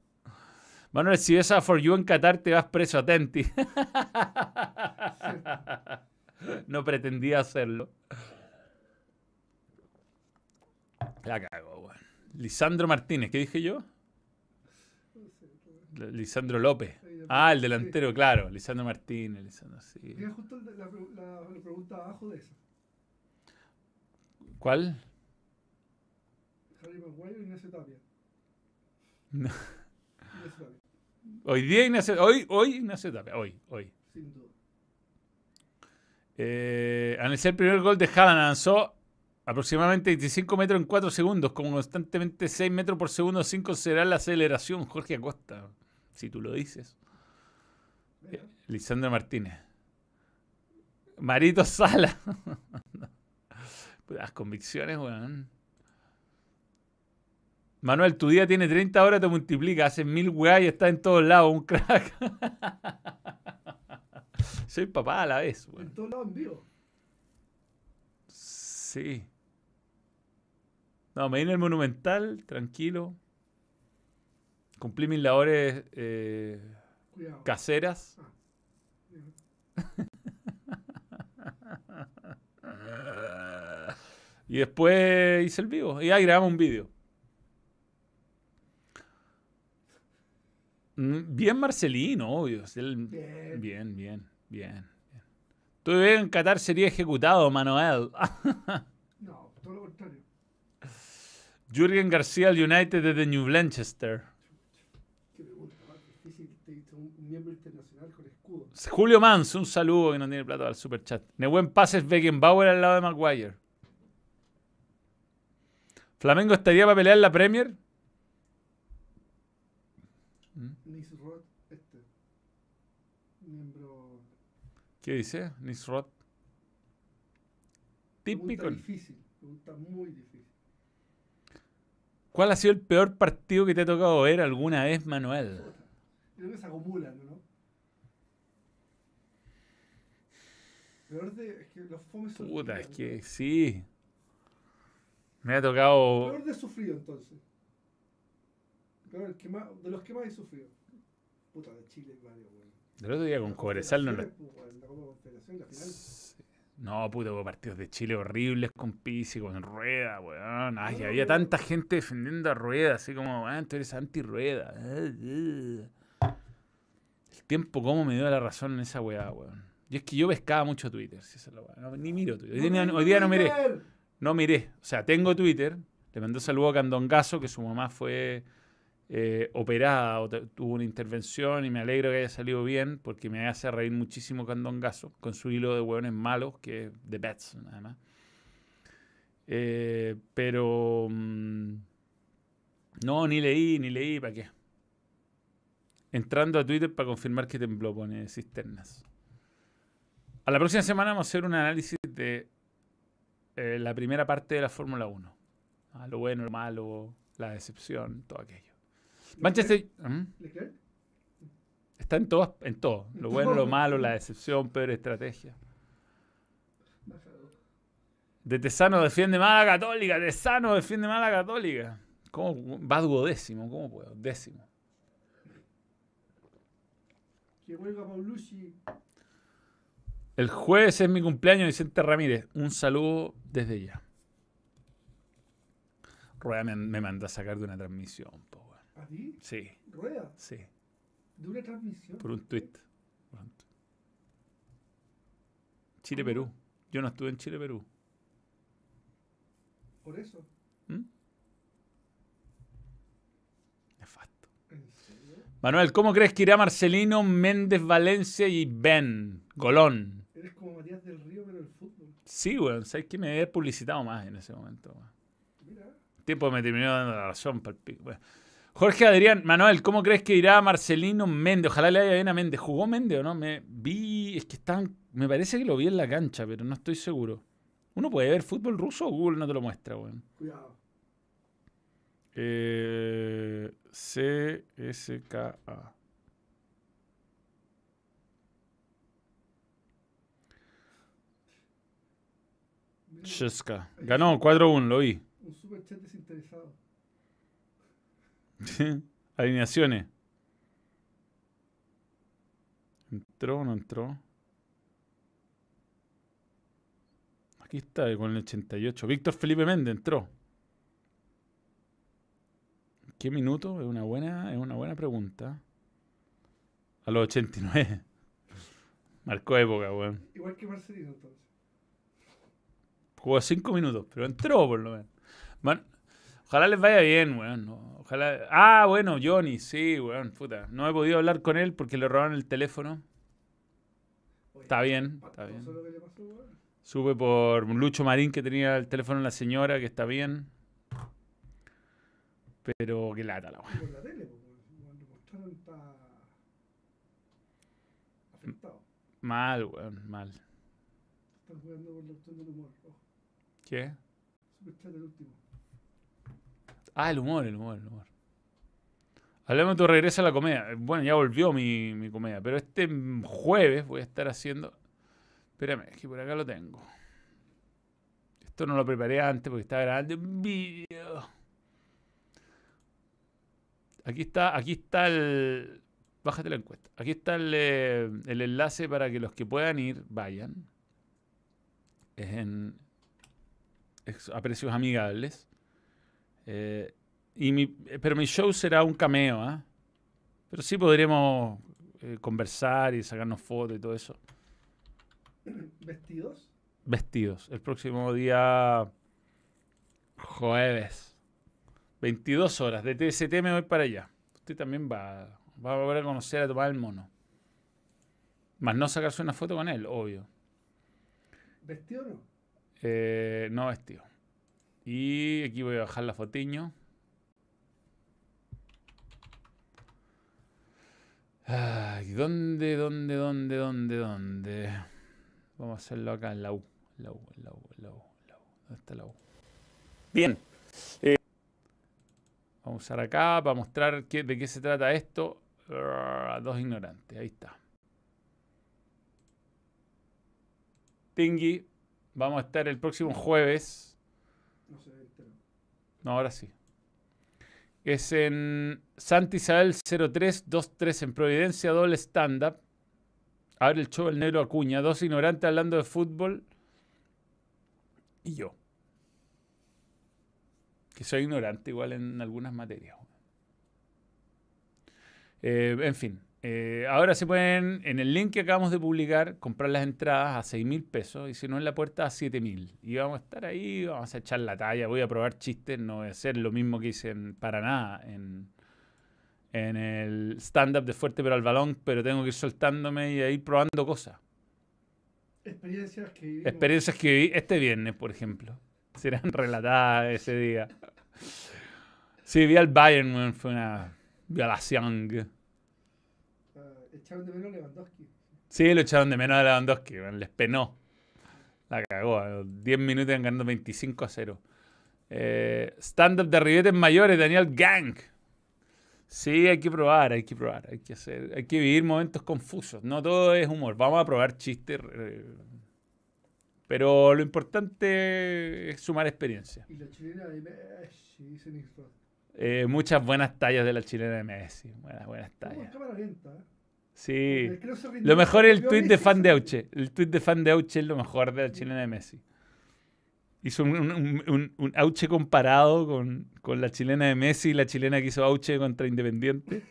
Manuel, si ves a For You en Qatar, te vas preso, atenti. no pretendía hacerlo. La cago, weón. Lisandro Martínez, ¿qué dije yo? Lisandro López. Ah, el delantero, claro. Lisandro Martínez. Lisandro, sí. Mira justo la, la, la- pregunta abajo de esa. ¿Cuál? Harry Maguire o Ignacio Tapia. No. Ignacio Tapia, Hoy día Ignacio. Hoy, hoy Ignacio Tapia. Hoy, hoy. sin duda. Eh, analizar el primer gol de Haaland avanzó aproximadamente 25 metros en 4 segundos, con constantemente 6 metros por segundo sin considerar la aceleración. Jorge Acosta, si tú lo dices. Mira, Lisandro Martínez. Marito Sala. Las convicciones, weón. Manuel, tu día tiene 30 horas, te multiplica, haces mil weá y estás en todos lados, un crack. Soy papá a la vez, weón. En todos lados en vivo. Sí. No, me vine el Monumental, tranquilo. Cumplí mis labores eh, caseras. Y después hice el vivo. Y ahí grabamos un vídeo. Mm, Bien Marcelino, obvio. Bien. Bien, bien, bien. en Qatar sería ejecutado, Manuel. No, todo lo contrario. Jürgen García al United desde New Blanchester. Qué pregunta más difícil. Un miembro internacional con escudo. Julio Mans, un saludo que no tiene plata al superchat. Nebuen Pases Beckenbauer al lado de Maguire. ¿Flamengo estaría para pelear la Premier? Roth, este. ¿Qué dice? Nisrod. Pregunta Típico. difícil. Pregunta muy difícil. ¿Cuál ha sido el peor partido que te ha tocado ver alguna vez, Manuel? Creo que se acumulan, ¿no? Peor de. Es que los fomes son. Puta, es que ¿no? sí. Me ha tocado. Peor de sufrido, entonces. Peor, el que más, de los que más he sufrido. Puta, de Chile, varios, weón. El otro día con Cobresal no lo. La Copa Confederación, la final. No, puta, hubo partidos de Chile horribles con Pizzi, con Rueda, weón. Ay, No, había tanta gente defendiendo a Rueda, así como, ah, tú eres anti-Rueda. El tiempo, cómo me dio la razón en esa weá, weón. Y es que yo pescaba mucho Twitter, si esa es la weá. No, ni miro Twitter. Hoy hoy día no miré. No miré. O sea, tengo Twitter. Le mandé un saludo a Candongazo, que su mamá fue eh, operada o tuvo una intervención y me alegro que haya salido bien porque me hace reír muchísimo Candongazo con su hilo de hueones malos, que es The Bets, además. Eh, pero mm, no, ni leí, ni leí, ¿para qué? Entrando a Twitter para confirmar que tembló, pone cisternas. A la próxima semana vamos a hacer un análisis de eh, la primera parte de la Fórmula 1. Ah, lo bueno, lo malo, la decepción, todo aquello. Manchester ¿Mm? ¿Leclerc? está en todo, en todo. Lo bueno, lo malo, la decepción, peor estrategia. De Tesano defiende mal a la Católica, Tesano defiende mal a la Católica. ¿Cómo va duodécimo? ¿Cómo puedo? Décimo. Que vuelva Paulucci. El jueves es mi cumpleaños, Vicente Ramírez. Un saludo desde ya. Rueda me, me mandó a sacar de una transmisión, po. ¿A ti? Sí, Rueda. sí. De una transmisión. Por un tweet. Chile-Perú. Yo no estuve en Chile-Perú. Por eso. ¿Mm? Nefasto. ¿En serio? Manuel, ¿cómo crees que irá Marcelino, Méndez, Valencia y Ben? Golón. Eres como Matías del Río, pero el fútbol. Sí, weón. Sabes que me haber publicitado más en ese momento. weón. Mira. tiempo me terminó dando la razón. pal pico, bueno. Jorge Adrián, Manuel, ¿cómo crees que irá Marcelino Méndez? Ojalá le vaya bien a Méndez. ¿Jugó Méndez o no? Me vi, es que están, me parece que lo vi en la cancha, pero no estoy seguro. ¿Uno puede ver fútbol ruso o Google no te lo muestra, weón? Cuidado. Eh, CSKA. CSKA. Ganó 4-1, lo vi. Un super chat desinteresado. Alineaciones. ¿Entró o no entró? Aquí está, con el 88. Víctor Felipe Méndez entró. ¿Qué minuto? Es una buena, es una buena pregunta. A los 89. Marcó época, weón. Igual que Marcelino, entonces. Jugó 5 minutos, pero entró por lo menos. Bueno, ojalá les vaya bien, weón. Ojalá. Ah, bueno, Johnny, sí, weón, puta. No he podido hablar con él porque le robaron el teléfono. Está bien, está bien. Supe por Lucho Marín que tenía el teléfono de la señora, que está bien. Pero qué lata la weón. Mal, weón, mal. Están jugando con la del humor. ¿Qué? super chat el último. Ah, el humor, el humor, el humor. Hablemos de tu regreso a la comedia. Bueno, ya volvió mi, mi comedia, pero este jueves voy a estar haciendo. Espérame, es que por acá lo tengo. Esto no lo preparé antes porque estaba grabando un vídeo. Aquí está, aquí está el. Bájate la encuesta. Aquí está el, eh, el enlace para que los que puedan ir vayan. Es en. es a precios amigables. Eh, y mi, pero mi show será un cameo, ¿ah? Pero sí podremos eh, conversar y sacarnos fotos y todo eso. ¿Vestidos? Vestidos. El próximo día jueves. 22 horas. De TST me voy para allá. Usted también va, va a volver a conocer a tomar el mono. Más no sacarse una foto con él, obvio. ¿Vestido o no? Eh, no vestido. Y aquí voy a bajar la fotiño. Ay, ¿dónde, dónde, dónde, dónde, dónde? Vamos a hacerlo acá en la U. La U, la U, la U, la U. ¿Dónde está la U? Bien. Eh, vamos a usar acá para mostrar de qué se trata esto. Ah, Dos ignorantes, ahí está. Tingui, vamos a estar el próximo jueves. No. No, ahora sí. Es en Santa Isabel 0323 en Providencia, doble stand-up. Abre el show el negro Acuña, dos ignorantes hablando de fútbol. Y yo. Que soy ignorante igual en algunas materias. Eh, en fin. Eh, ahora se pueden, en el link que acabamos de publicar, comprar las entradas a 6 mil pesos y si no en la puerta a 7 mil. Y vamos a estar ahí, vamos a echar la talla, voy a probar chistes, no voy a hacer lo mismo que hice en, para nada en, en el stand-up de Fuerte pero al balón, pero tengo que ir soltándome y a ir probando cosas. Experiencias que vivimos. Experiencias que viví este viernes, por ejemplo. Serán relatadas ese día. Sí, vi al Bayern, fue una violación. Echaron de menos a Lewandowski. Sí, lo echaron de menos a Lewandowski, les penó. La cagó, a los 10 minutos iban ganando 25 a 0. Eh, Stand-up de ribetes mayores, Daniel Gang. Sí, hay que probar, hay que probar, hay que hacer, hay que vivir momentos confusos. No todo es humor. Vamos a probar chistes, eh, pero lo importante es sumar experiencia. Y la chilena de Messi, dice. Eh, muchas buenas tallas de la chilena de Messi, buenas, buenas tallas. cámara lenta. Sí. Lo mejor es el tweet de fan de Auche. El tweet de fan de Auche es lo mejor de la chilena de Messi. Hizo un, un- un- un Auche comparado con, con la chilena de Messi y la chilena que hizo Auche contra Independiente.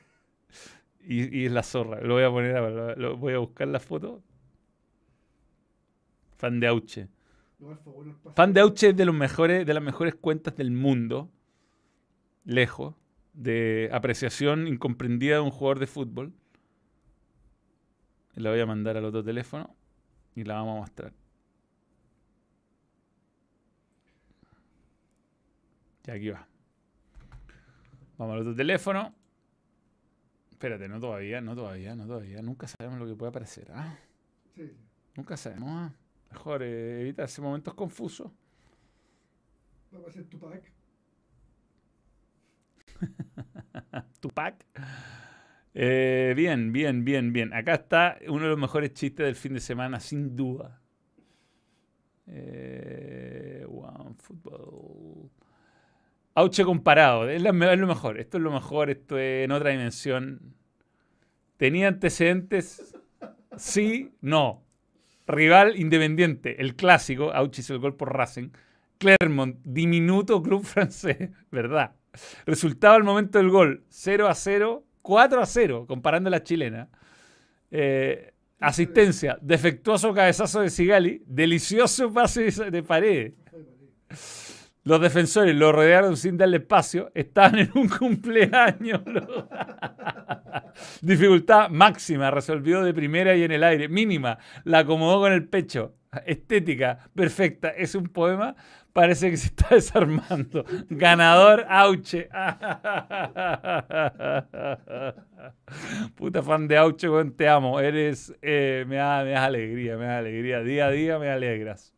Y, y es la zorra. Lo voy a poner ahora, lo, voy a buscar la foto. Fan de Auche. Fan de Auche es de, los mejores, de las mejores cuentas del mundo. Lejos. De apreciación incomprendida de un jugador de fútbol. La voy a mandar al otro teléfono y la vamos a mostrar. Ya aquí va. Vamos al otro teléfono. Espérate, no todavía, no todavía, no todavía. Nunca sabemos lo que puede aparecer. ¿ah? Sí. Nunca sabemos. ¿ah? Mejor eh, evitarse momentos confusos. Va a ser Tupac. Tupac. Eh, bien, bien, bien, bien. Acá está uno de los mejores chistes del fin de semana, sin duda. Eh, One Football. Auche comparado. Es, lo mejor. Esto es lo mejor. Esto es en otra dimensión. ¿Tenía antecedentes? Sí, no. Rival independiente. El clásico. Auche hizo el gol por Racing. Clermont, diminuto club francés. ¿Verdad? Resultado al momento del gol, 0 a 0, 4 a 0, comparando la chilena. Eh, asistencia, defectuoso cabezazo de Sigali, delicioso pase de pared. Los defensores lo rodearon sin darle espacio, estaban en un cumpleaños. Dificultad máxima, resolvió de primera y en el aire. Mínima, la acomodó con el pecho. Estética, perfecta. Es un poema, parece que se está desarmando. Ganador, Auche. Puta fan de Auche, weón, te amo. Eres, eh, me, da, me das alegría, me das alegría. Día a día me alegras.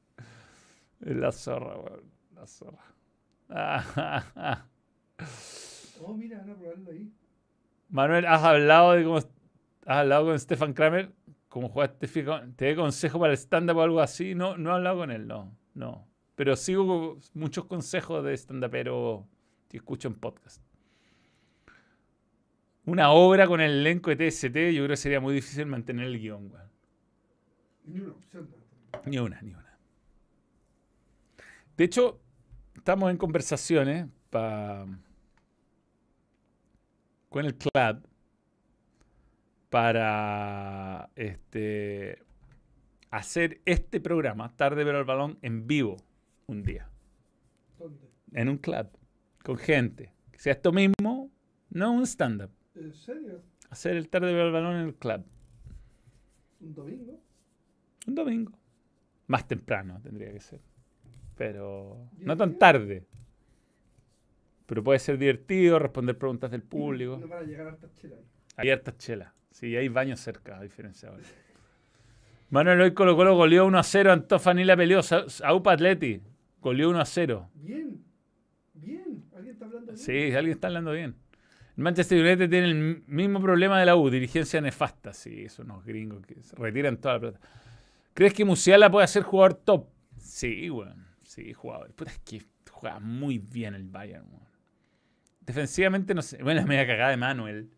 Es la zorra, weón. La zorra. Oh, mira, van a probarlo ahí. Manuel, ¿has hablado de cómo has hablado con Stefan Kramer? ¿Cómo jugaste? ¿Te dé consejo para el stand-up o algo así? No, no he hablado con él, no. No. Pero sigo muchos consejos de stand-upero que escucho en podcast. Una obra con el elenco de TST, yo creo que sería muy difícil mantener el guion, weón. Ni una. Ni una, ni una. De hecho, estamos en conversaciones pa- con el club para este, hacer este programa, Tarde pero el balón, en vivo un día. ¿Dónde? En un club, con gente. Que sea esto mismo, no un stand-up. ¿En serio? Hacer el Tarde pero el balón en el club. ¿Un domingo? Un domingo. Más temprano tendría que ser. Pero no tan tarde. Pero puede ser divertido, responder preguntas del público. No van a llegar hasta chela ahí. Hay hartas chelas. Sí, hay baños cerca, a diferencia ahora. Manuel hoy Colo Colo goleó 1 a 0. Antofanila peleó. Sa- Aupa Atleti goleó 1 a 0. Bien. Bien. ¿Alguien está hablando bien? Sí, alguien está hablando bien. El Manchester United tiene el mismo problema de la U, dirigencia nefasta. Sí, son unos gringos que se retiran toda la plata. ¿Crees que Musiala puede ser jugador top? Sí, weón. Sí, jugador. Puta, es que juega muy bien el Bayern, weón. Defensivamente no sé. Bueno, es media cagada de Manuel.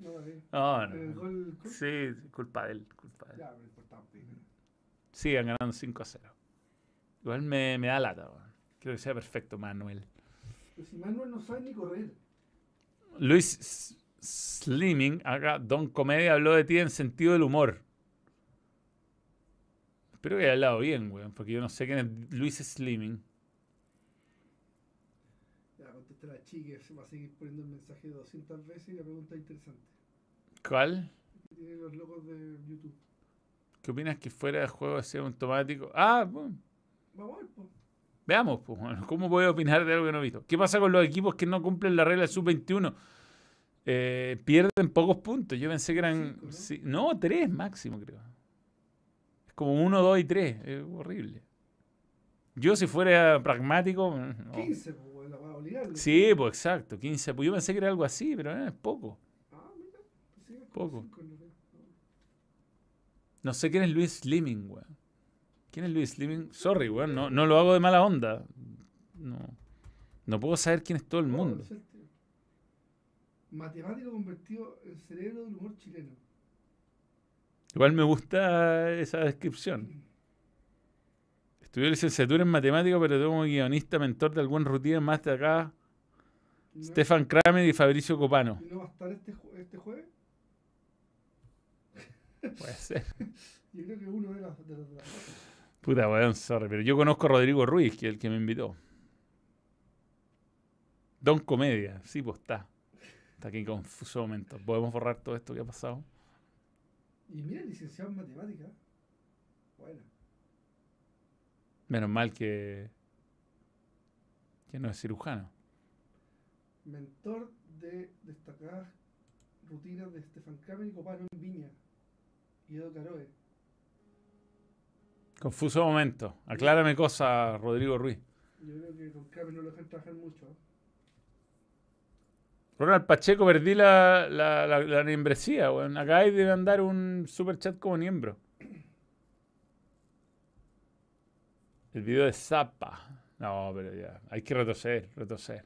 No, no, bien. No, gol. gol- Sí, culpa de él. Culpa de él. Ya, pero importaba primero. Sigan ganando 5 a 0. Igual me, me da lata, weón. Creo que sea perfecto, Manuel. Pero si Manuel no sabe ni correr. Luis Slimming, acá Don Comedia habló de ti en sentido del humor. Espero que haya hablado bien, weón, porque yo no sé quién es Luis Slimming. Ya, contesté a la chica, se va a seguir poniendo el mensaje 200 veces y la pregunta es interesante. ¿Cuál? ¿Qué tienen los locos de YouTube? ¿Qué opinas que fuera de juego sea automático? Ah, bueno, Vamos a ver, pues. veamos, pues, ¿cómo voy a opinar de algo que no he visto? ¿Qué pasa con los equipos que no cumplen la regla del sub-21? Eh, pierden pocos puntos. Yo pensé que eran. Cinco, ¿no? tres máximo, creo. Es como uno, dos y tres. Es horrible. Yo, si fuera pragmático. no. 15, pues, weón, la va a obligarle. Sí, pues exacto, 15. Pues yo pensé que era algo así, pero eh, es poco. Ah, mira. Pues sí, Poco. cinco, no sé. No sé quién es Luis Slimming, weón. ¿Quién es Luis Slimming? Sorry, weón, no, no lo hago de mala onda. No, no puedo saber quién es todo el mundo. Matemático convertido en cerebro del humor chileno. Igual me gusta esa descripción. Estudió licenciatura en matemáticas, pero como guionista, mentor de algún rutina más de acá. ¿Y no- Stefan Kramer y Fabricio Copano. ¿Y no va a estar este, este jueves? Puede ser. Yo creo que uno de las de dos. Puta, weón, sorry. Pero yo conozco a Rodrigo Ruiz, que es el que me invitó. Don Comedia. Sí, pues está. Está aquí en confuso momento. ¿Podemos borrar todo esto que ha pasado? Y mira, licenciado en matemáticas. Bueno. Menos mal que. que no es cirujano. Mentor de destacadas rutinas de Stefan Kramer y Copano en Viña. Y Edo Caroe. Confuso momento. Aclárame cosas, Rodrigo Ruiz. Yo creo que con Kramer no lo dejan trabajar mucho. ¿eh? Ronald Pacheco, perdí la, la, la, la membresía, weón. Acabáis de mandar un super chat como miembro. El video de Zappa. No, pero ya. Hay que retroceder, retroceder.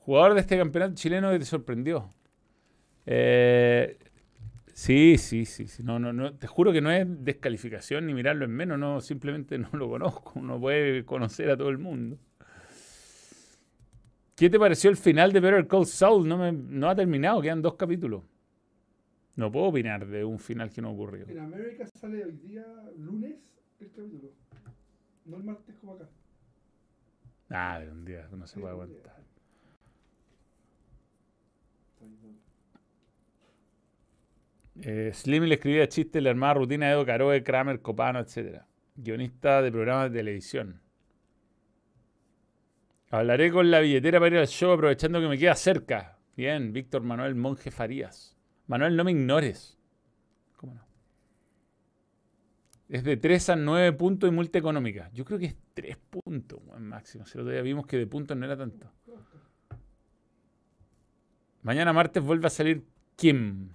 Jugador de este campeonato chileno que te sorprendió. Eh, sí, sí, sí, sí. No, no, no. Te juro que no es descalificación ni mirarlo en menos. No, simplemente no lo conozco. Uno puede conocer a todo el mundo. ¿Qué te pareció el final de Better Call Saul? No, me- no ha terminado, quedan dos capítulos. No puedo opinar de un final que no ocurrió. En América sale hoy día, lunes, el capítulo. No el martes como acá. Ah, de un día no se puede aguantar. Eh, Slim le escribía chistes, le armaba rutina de Edo Caroe, Kramer, Copano, etc. Guionista de programas de televisión. Hablaré con la billetera para ir al show aprovechando que me queda cerca. Bien, Víctor Manuel Monje Farías. Manuel, no me ignores. ¿Cómo no? Es de 3 a 9 puntos y multa económica. Yo creo que es 3 puntos, weón, máximo. Si el otro día vimos que de puntos no era tanto. Mañana martes vuelve a salir Kim.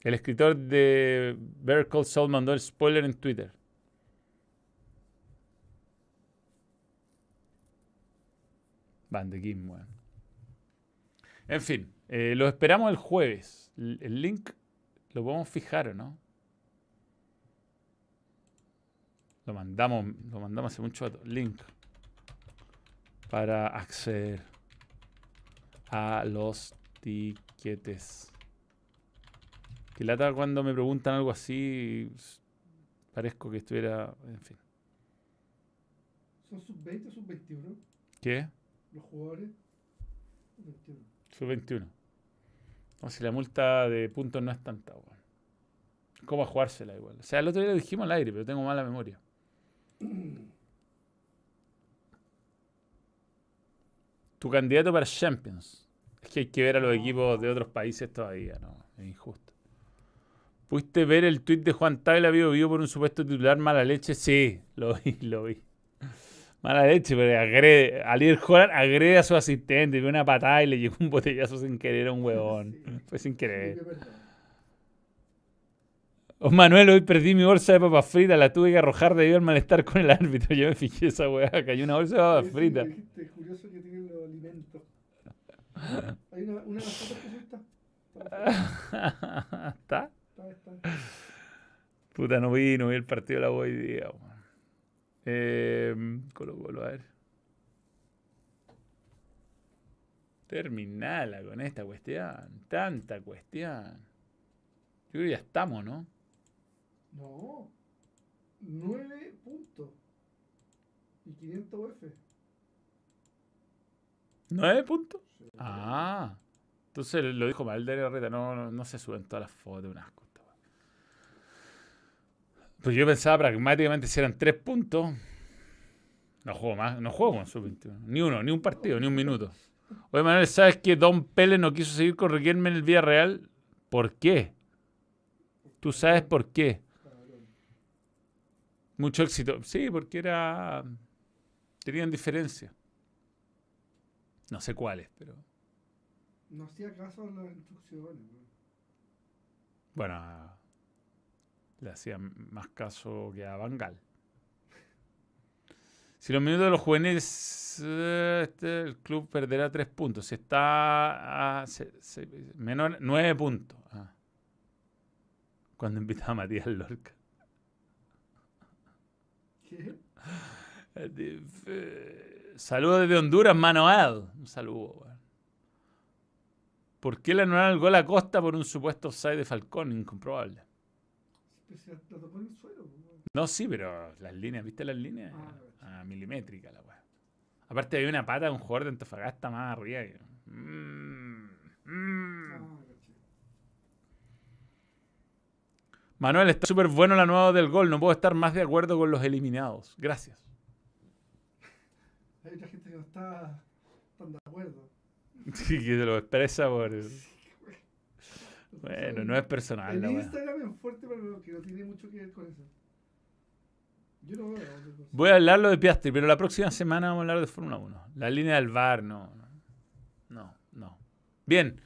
El escritor de Better Call Saul mandó el spoiler en Twitter. Van de Kim, weón. En fin, eh, lo esperamos el jueves. El link lo podemos fijar, ¿o no? Lo mandamos, lo mandamos hace mucho rato. Link para acceder a los tiquetes. Que lata cuando me preguntan algo así, parezco que estuviera, en fin. ¿Son sub-20 o sub-21 ¿Qué? los jugadores? Sub-21. Sub 21. No, si la multa de puntos no es tanta, weón. ¿Cómo jugársela igual? O sea, el otro día lo dijimos al aire, pero tengo mala memoria. Tu candidato para Champions. Es que hay que ver a los equipos de otros países todavía, ¿no? Es injusto. ¿Pudiste ver el tuit de Juan Tabla vivo vivo por un supuesto titular mala leche? Sí, lo vi, lo vi. Mala leche, pero agrede, Alier Holland agrede a su asistente, ve una patada y le llegó un botellazo sin querer a un huevón. Sí. Fue sin querer. Oh, Manuel, hoy perdí mi bolsa de papas fritas, la tuve que arrojar debido al malestar con el árbitro. Yo me fijé esa weá, cayó una bolsa de papas fritas. Es curioso que tienen los alimentos. Hay una, una de las fotos que está. Puta, no vi, no vi el partido de la hoy día. Eh, Colo Colo, a ver. Terminala con esta cuestión. Tanta cuestión. Yo creo que ya estamos, ¿no? No. 9 puntos. Y 500 UF. ¿Nueve puntos? Ah. Entonces lo dijo mal de Reta. No, no, no se suben todas las fotos. Un asco. Pues yo pensaba pragmáticamente si eran tres puntos. No juego más. No juego con sub-21. Ni uno, ni un partido, ni un minuto. Oye, Manuel, ¿sabes que Don Pele no quiso seguir con Riquelme en el Villarreal? ¿Por qué? ¿Tú sabes por qué? Mucho éxito. Sí, porque era. Tenían diferencia. No sé cuáles, pero. No hacía caso a las instrucciones. ¿no? Bueno, le hacían más caso que a Bangal. Si los minutos de los juveniles, eh, este, el club perderá tres puntos. Si está a se- se- menor, nueve puntos. Ah. Cuando invitaba a Matías Lorca. ¿Qué? Saludos desde Honduras, Manuel. Un saludo. ¿Por qué le anularon el gol a Costa por un supuesto offside de Falcón? Incomprobable. Tocó en el suelo. pues. No, sí, pero las líneas, ¿viste las líneas? Ah, Ah, milimétrica la weá. Aparte había una pata de un jugador de Antofagasta más arriba. y- Mm, mm. Ah. Manuel, está súper bueno la nueva del gol. No puedo estar más de acuerdo con los eliminados. Gracias. Hay otra gente que no está tan de acuerdo. Sí, que se lo expresa por... Bueno, no es personal El la. Instagram es fuerte, pero que no tiene mucho que ver con eso. Yo no otra cosa. Voy a hablarlo de Piastri, pero la próxima semana vamos a hablar de Fórmula 1. La línea del VAR, no. no. No. Bien.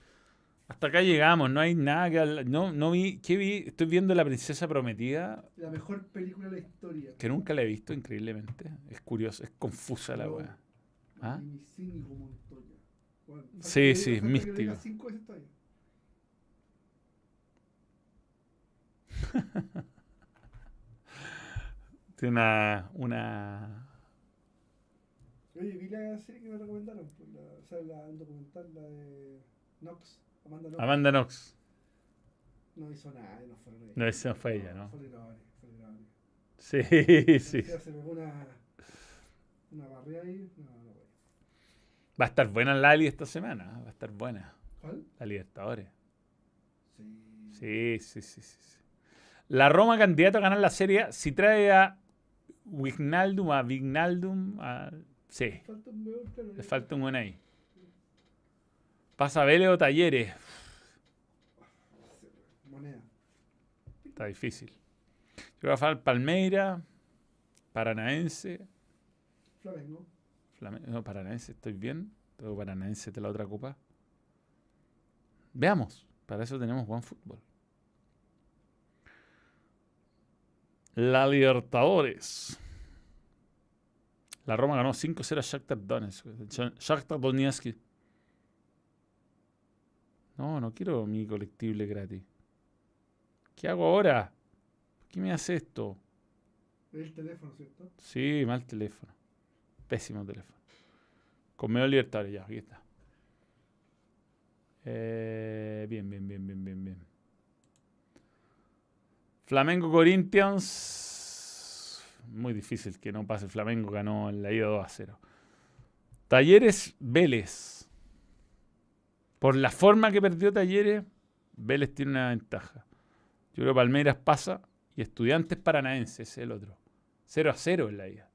Hasta acá llegamos. No hay nada que hablar. No, no vi. ¿Qué vi? Estoy viendo La Princesa Prometida, La mejor película de la historia. que nunca la he visto, increíblemente. Es curioso, es confusa la weá. ¿Ah? Sí, sí, lo místico. diga cinco veces todavía. Tiene una. una... Oye, vi la serie que me recomendaron, pues, la, o sea, la, el documental, la de Nox. Amanda no, Amanda Knox. no hizo nada, no fue ella. No, esa fue ella, ¿no? Fue Lirone, fue Lirone. Sí, sí. Se pegó una, una barrera ahí. No, no. Va a estar buena la Ali esta semana. Va a estar buena. ¿Cuál? La Libertadores. Sí. Sí, sí, sí, sí. La Roma candidato a ganar la serie si trae a Wignaldum, a Vignaldum, a... sí, le falta un buen ahí. Pasa Vélez o Talleres. Moneda. Está difícil. Yo voy a falar Palmeira, Paranaense. Flamengo. Flame- no, Paranaense, ¿estoy bien? Tengo Paranaense de la otra copa. Veamos, para eso tenemos buen fútbol. La Libertadores. La Roma ganó 5-0 a Shakhtar Donetsk. Sha- Shakhtar Donetsk. No, no quiero mi colectible gratis. ¿Qué hago ahora? ¿Por qué me hace esto? El teléfono, ¿cierto? Sí, mal teléfono. Pésimo teléfono. Conmeo Libertadores, ya, aquí está. Eh, bien, bien, bien, bien, bien, bien. Flamengo Corinthians. Muy difícil que no pase. Flamengo ganó en la ida 2 a 0. Talleres Vélez. Por la forma que perdió Talleres, Vélez tiene una ventaja. Yo creo que Palmeiras pasa y Estudiantes Paranaense es el otro. 0 a 0 en la ida.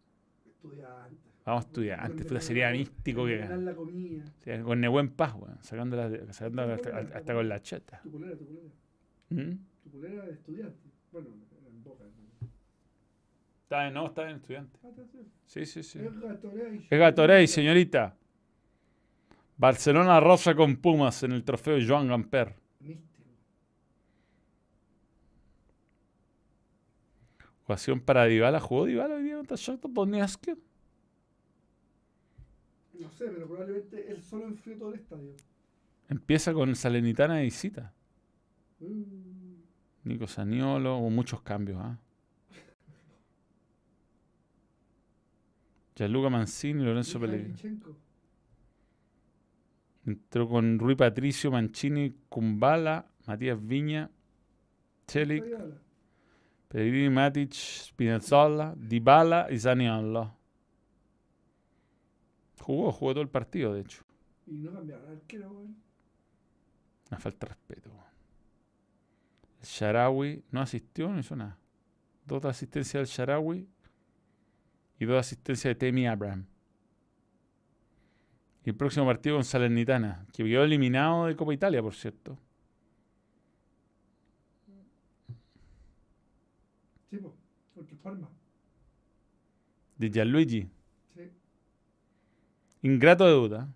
Estudiante. Vamos Estudiantes, Donde puta, ganar sería místico que ganar la comida. Sí, con Nehuen Paz, weón, sacándola, de- sacándola hasta, hasta con la cheta. Tu polera, tu polera. ¿Mm? Tu polera de estudiante. Bueno, en boca. ¿no? Está, no, está en estudiante. Ah, sí. Sí, sí. Es Gatorade. Es Gatorade, señorita. Barcelona rosa con Pumas en el trofeo Joan Gamper. Místico. Ocasión para Dybala. ¿Jugó Dybala hoy día contra Shakhtar Donetsk? No sé, pero probablemente él solo enfrió todo el estadio. Empieza con Salernitana de visita. Mm. Nico Saniolo, hubo muchos cambios, ¿ah? Gianluca Mancini, Lorenzo Pellegrini. Entró con Rui Patricio, Mancini, Kumbala, Matías Viña, Dybala. Pellegrini, Matic, Spinazzola, Dybala y Zaniolo. Jugó, jugó todo el partido, de hecho. Y no cambiaron arquero. Una falta de respeto. weón. Sharawi no asistió, no hizo nada. Dos asistencias del Sharawi y dos asistencias de Temi Abraham. Y el próximo partido con Salernitana, que quedó eliminado de Copa Italia, por cierto. Sí, el Palma. De Gianluigi. Sí. Ingrato deuda.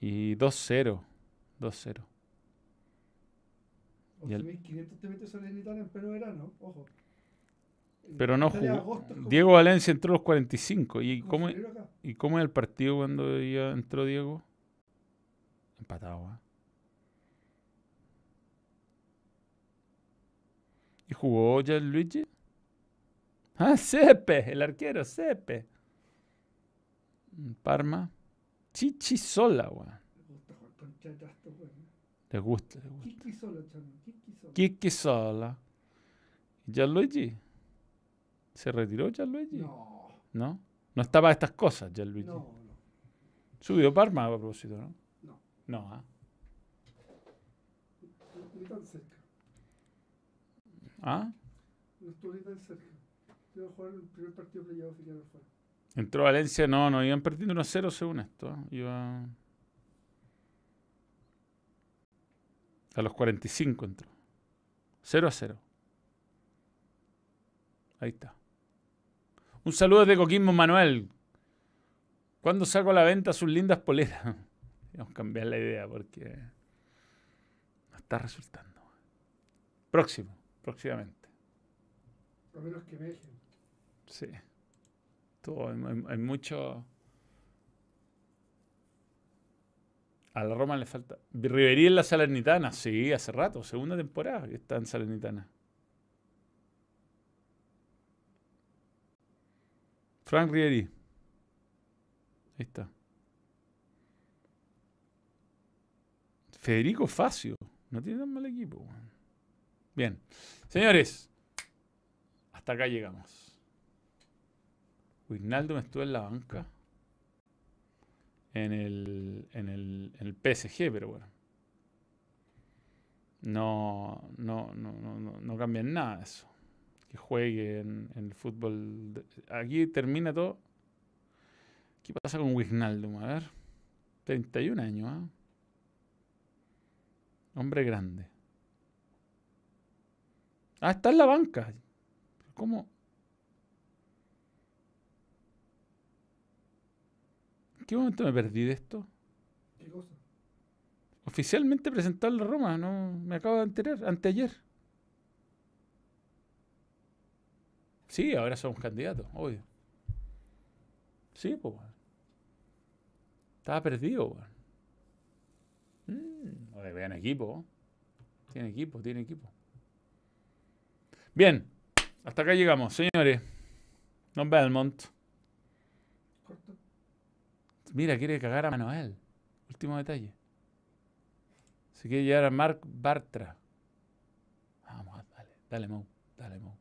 Y 2-0. 2-0. Y el- 11.500 te metes Salernitana en pleno verano, ojo. En Pero no jugó. agosto Diego Valencia entró a los 45. ¿Y cómo. ¿Y cómo es el partido cuando ya entró Diego? Empatado, ¿ah? ¿Y jugó ya Luigi? Ah, Sepe, el arquero, Sepe. Parma. Chichi Sola, weón. Me gusta. Les gusta, les gusta. Kiki solo, chamo. Kiki solo. Kiki Sola. ¿Y Gianluigi? ¿Se retiró Gianluigi? No, ¿No? No está para estas cosas, Gianluigi. no, no. Subió Parma a propósito, ¿no? No. No, ¿ah? Ni tan cerca. ¿Ah? No estuvo ni tan cerca. Iba a jugar el primer partido playoff y quedaron fuera. Entró Valencia, no, no, iban perdiendo 1-0 según esto. ¿eh? Iba... A los 45 entró. 0 a 0. Ahí está. Un saludo de Coquimbo Manuel. ¿Cuándo saco a la venta sus lindas poleras? Vamos a cambiar la idea porque no está resultando. Próximo, próximamente. A menos que me dejen. Sí. Todo, hay- hay mucho. A la Roma le falta. Riverí en la Salernitana. Sí, hace rato, segunda temporada que está en Salernitana. Frank Riverí. Ahí está. Federico Facio. No tiene tan mal equipo. Bien. Señores, hasta acá llegamos. Wijnaldum estuvo en la banca. En el, en el, el PSG, pero bueno. No, no, no, no, no, no cambia en nada eso. Que juegue en, el fútbol. Aquí termina todo. ¿Qué pasa con Wijnaldum? A ver. 31 años, ¿ah? Hombre grande. Ah, está en la banca. ¿Cómo? Qué momento me perdí de esto? ¿Qué cosa? Oficialmente presentado en la Roma, no me acabo de enterar, anteayer. Sí, ahora somos candidatos, obvio. Sí, pues. Estaba perdido, weón. Mm, oye, vean equipo. Tiene equipo, tiene equipo. Bien, hasta acá llegamos, señores. Don Belmont. Mira, quiere cagar a Manuel. Último detalle. Se quiere llevar a Mark Bartra. Vamos, dale, dale, Mo, dale, Mo.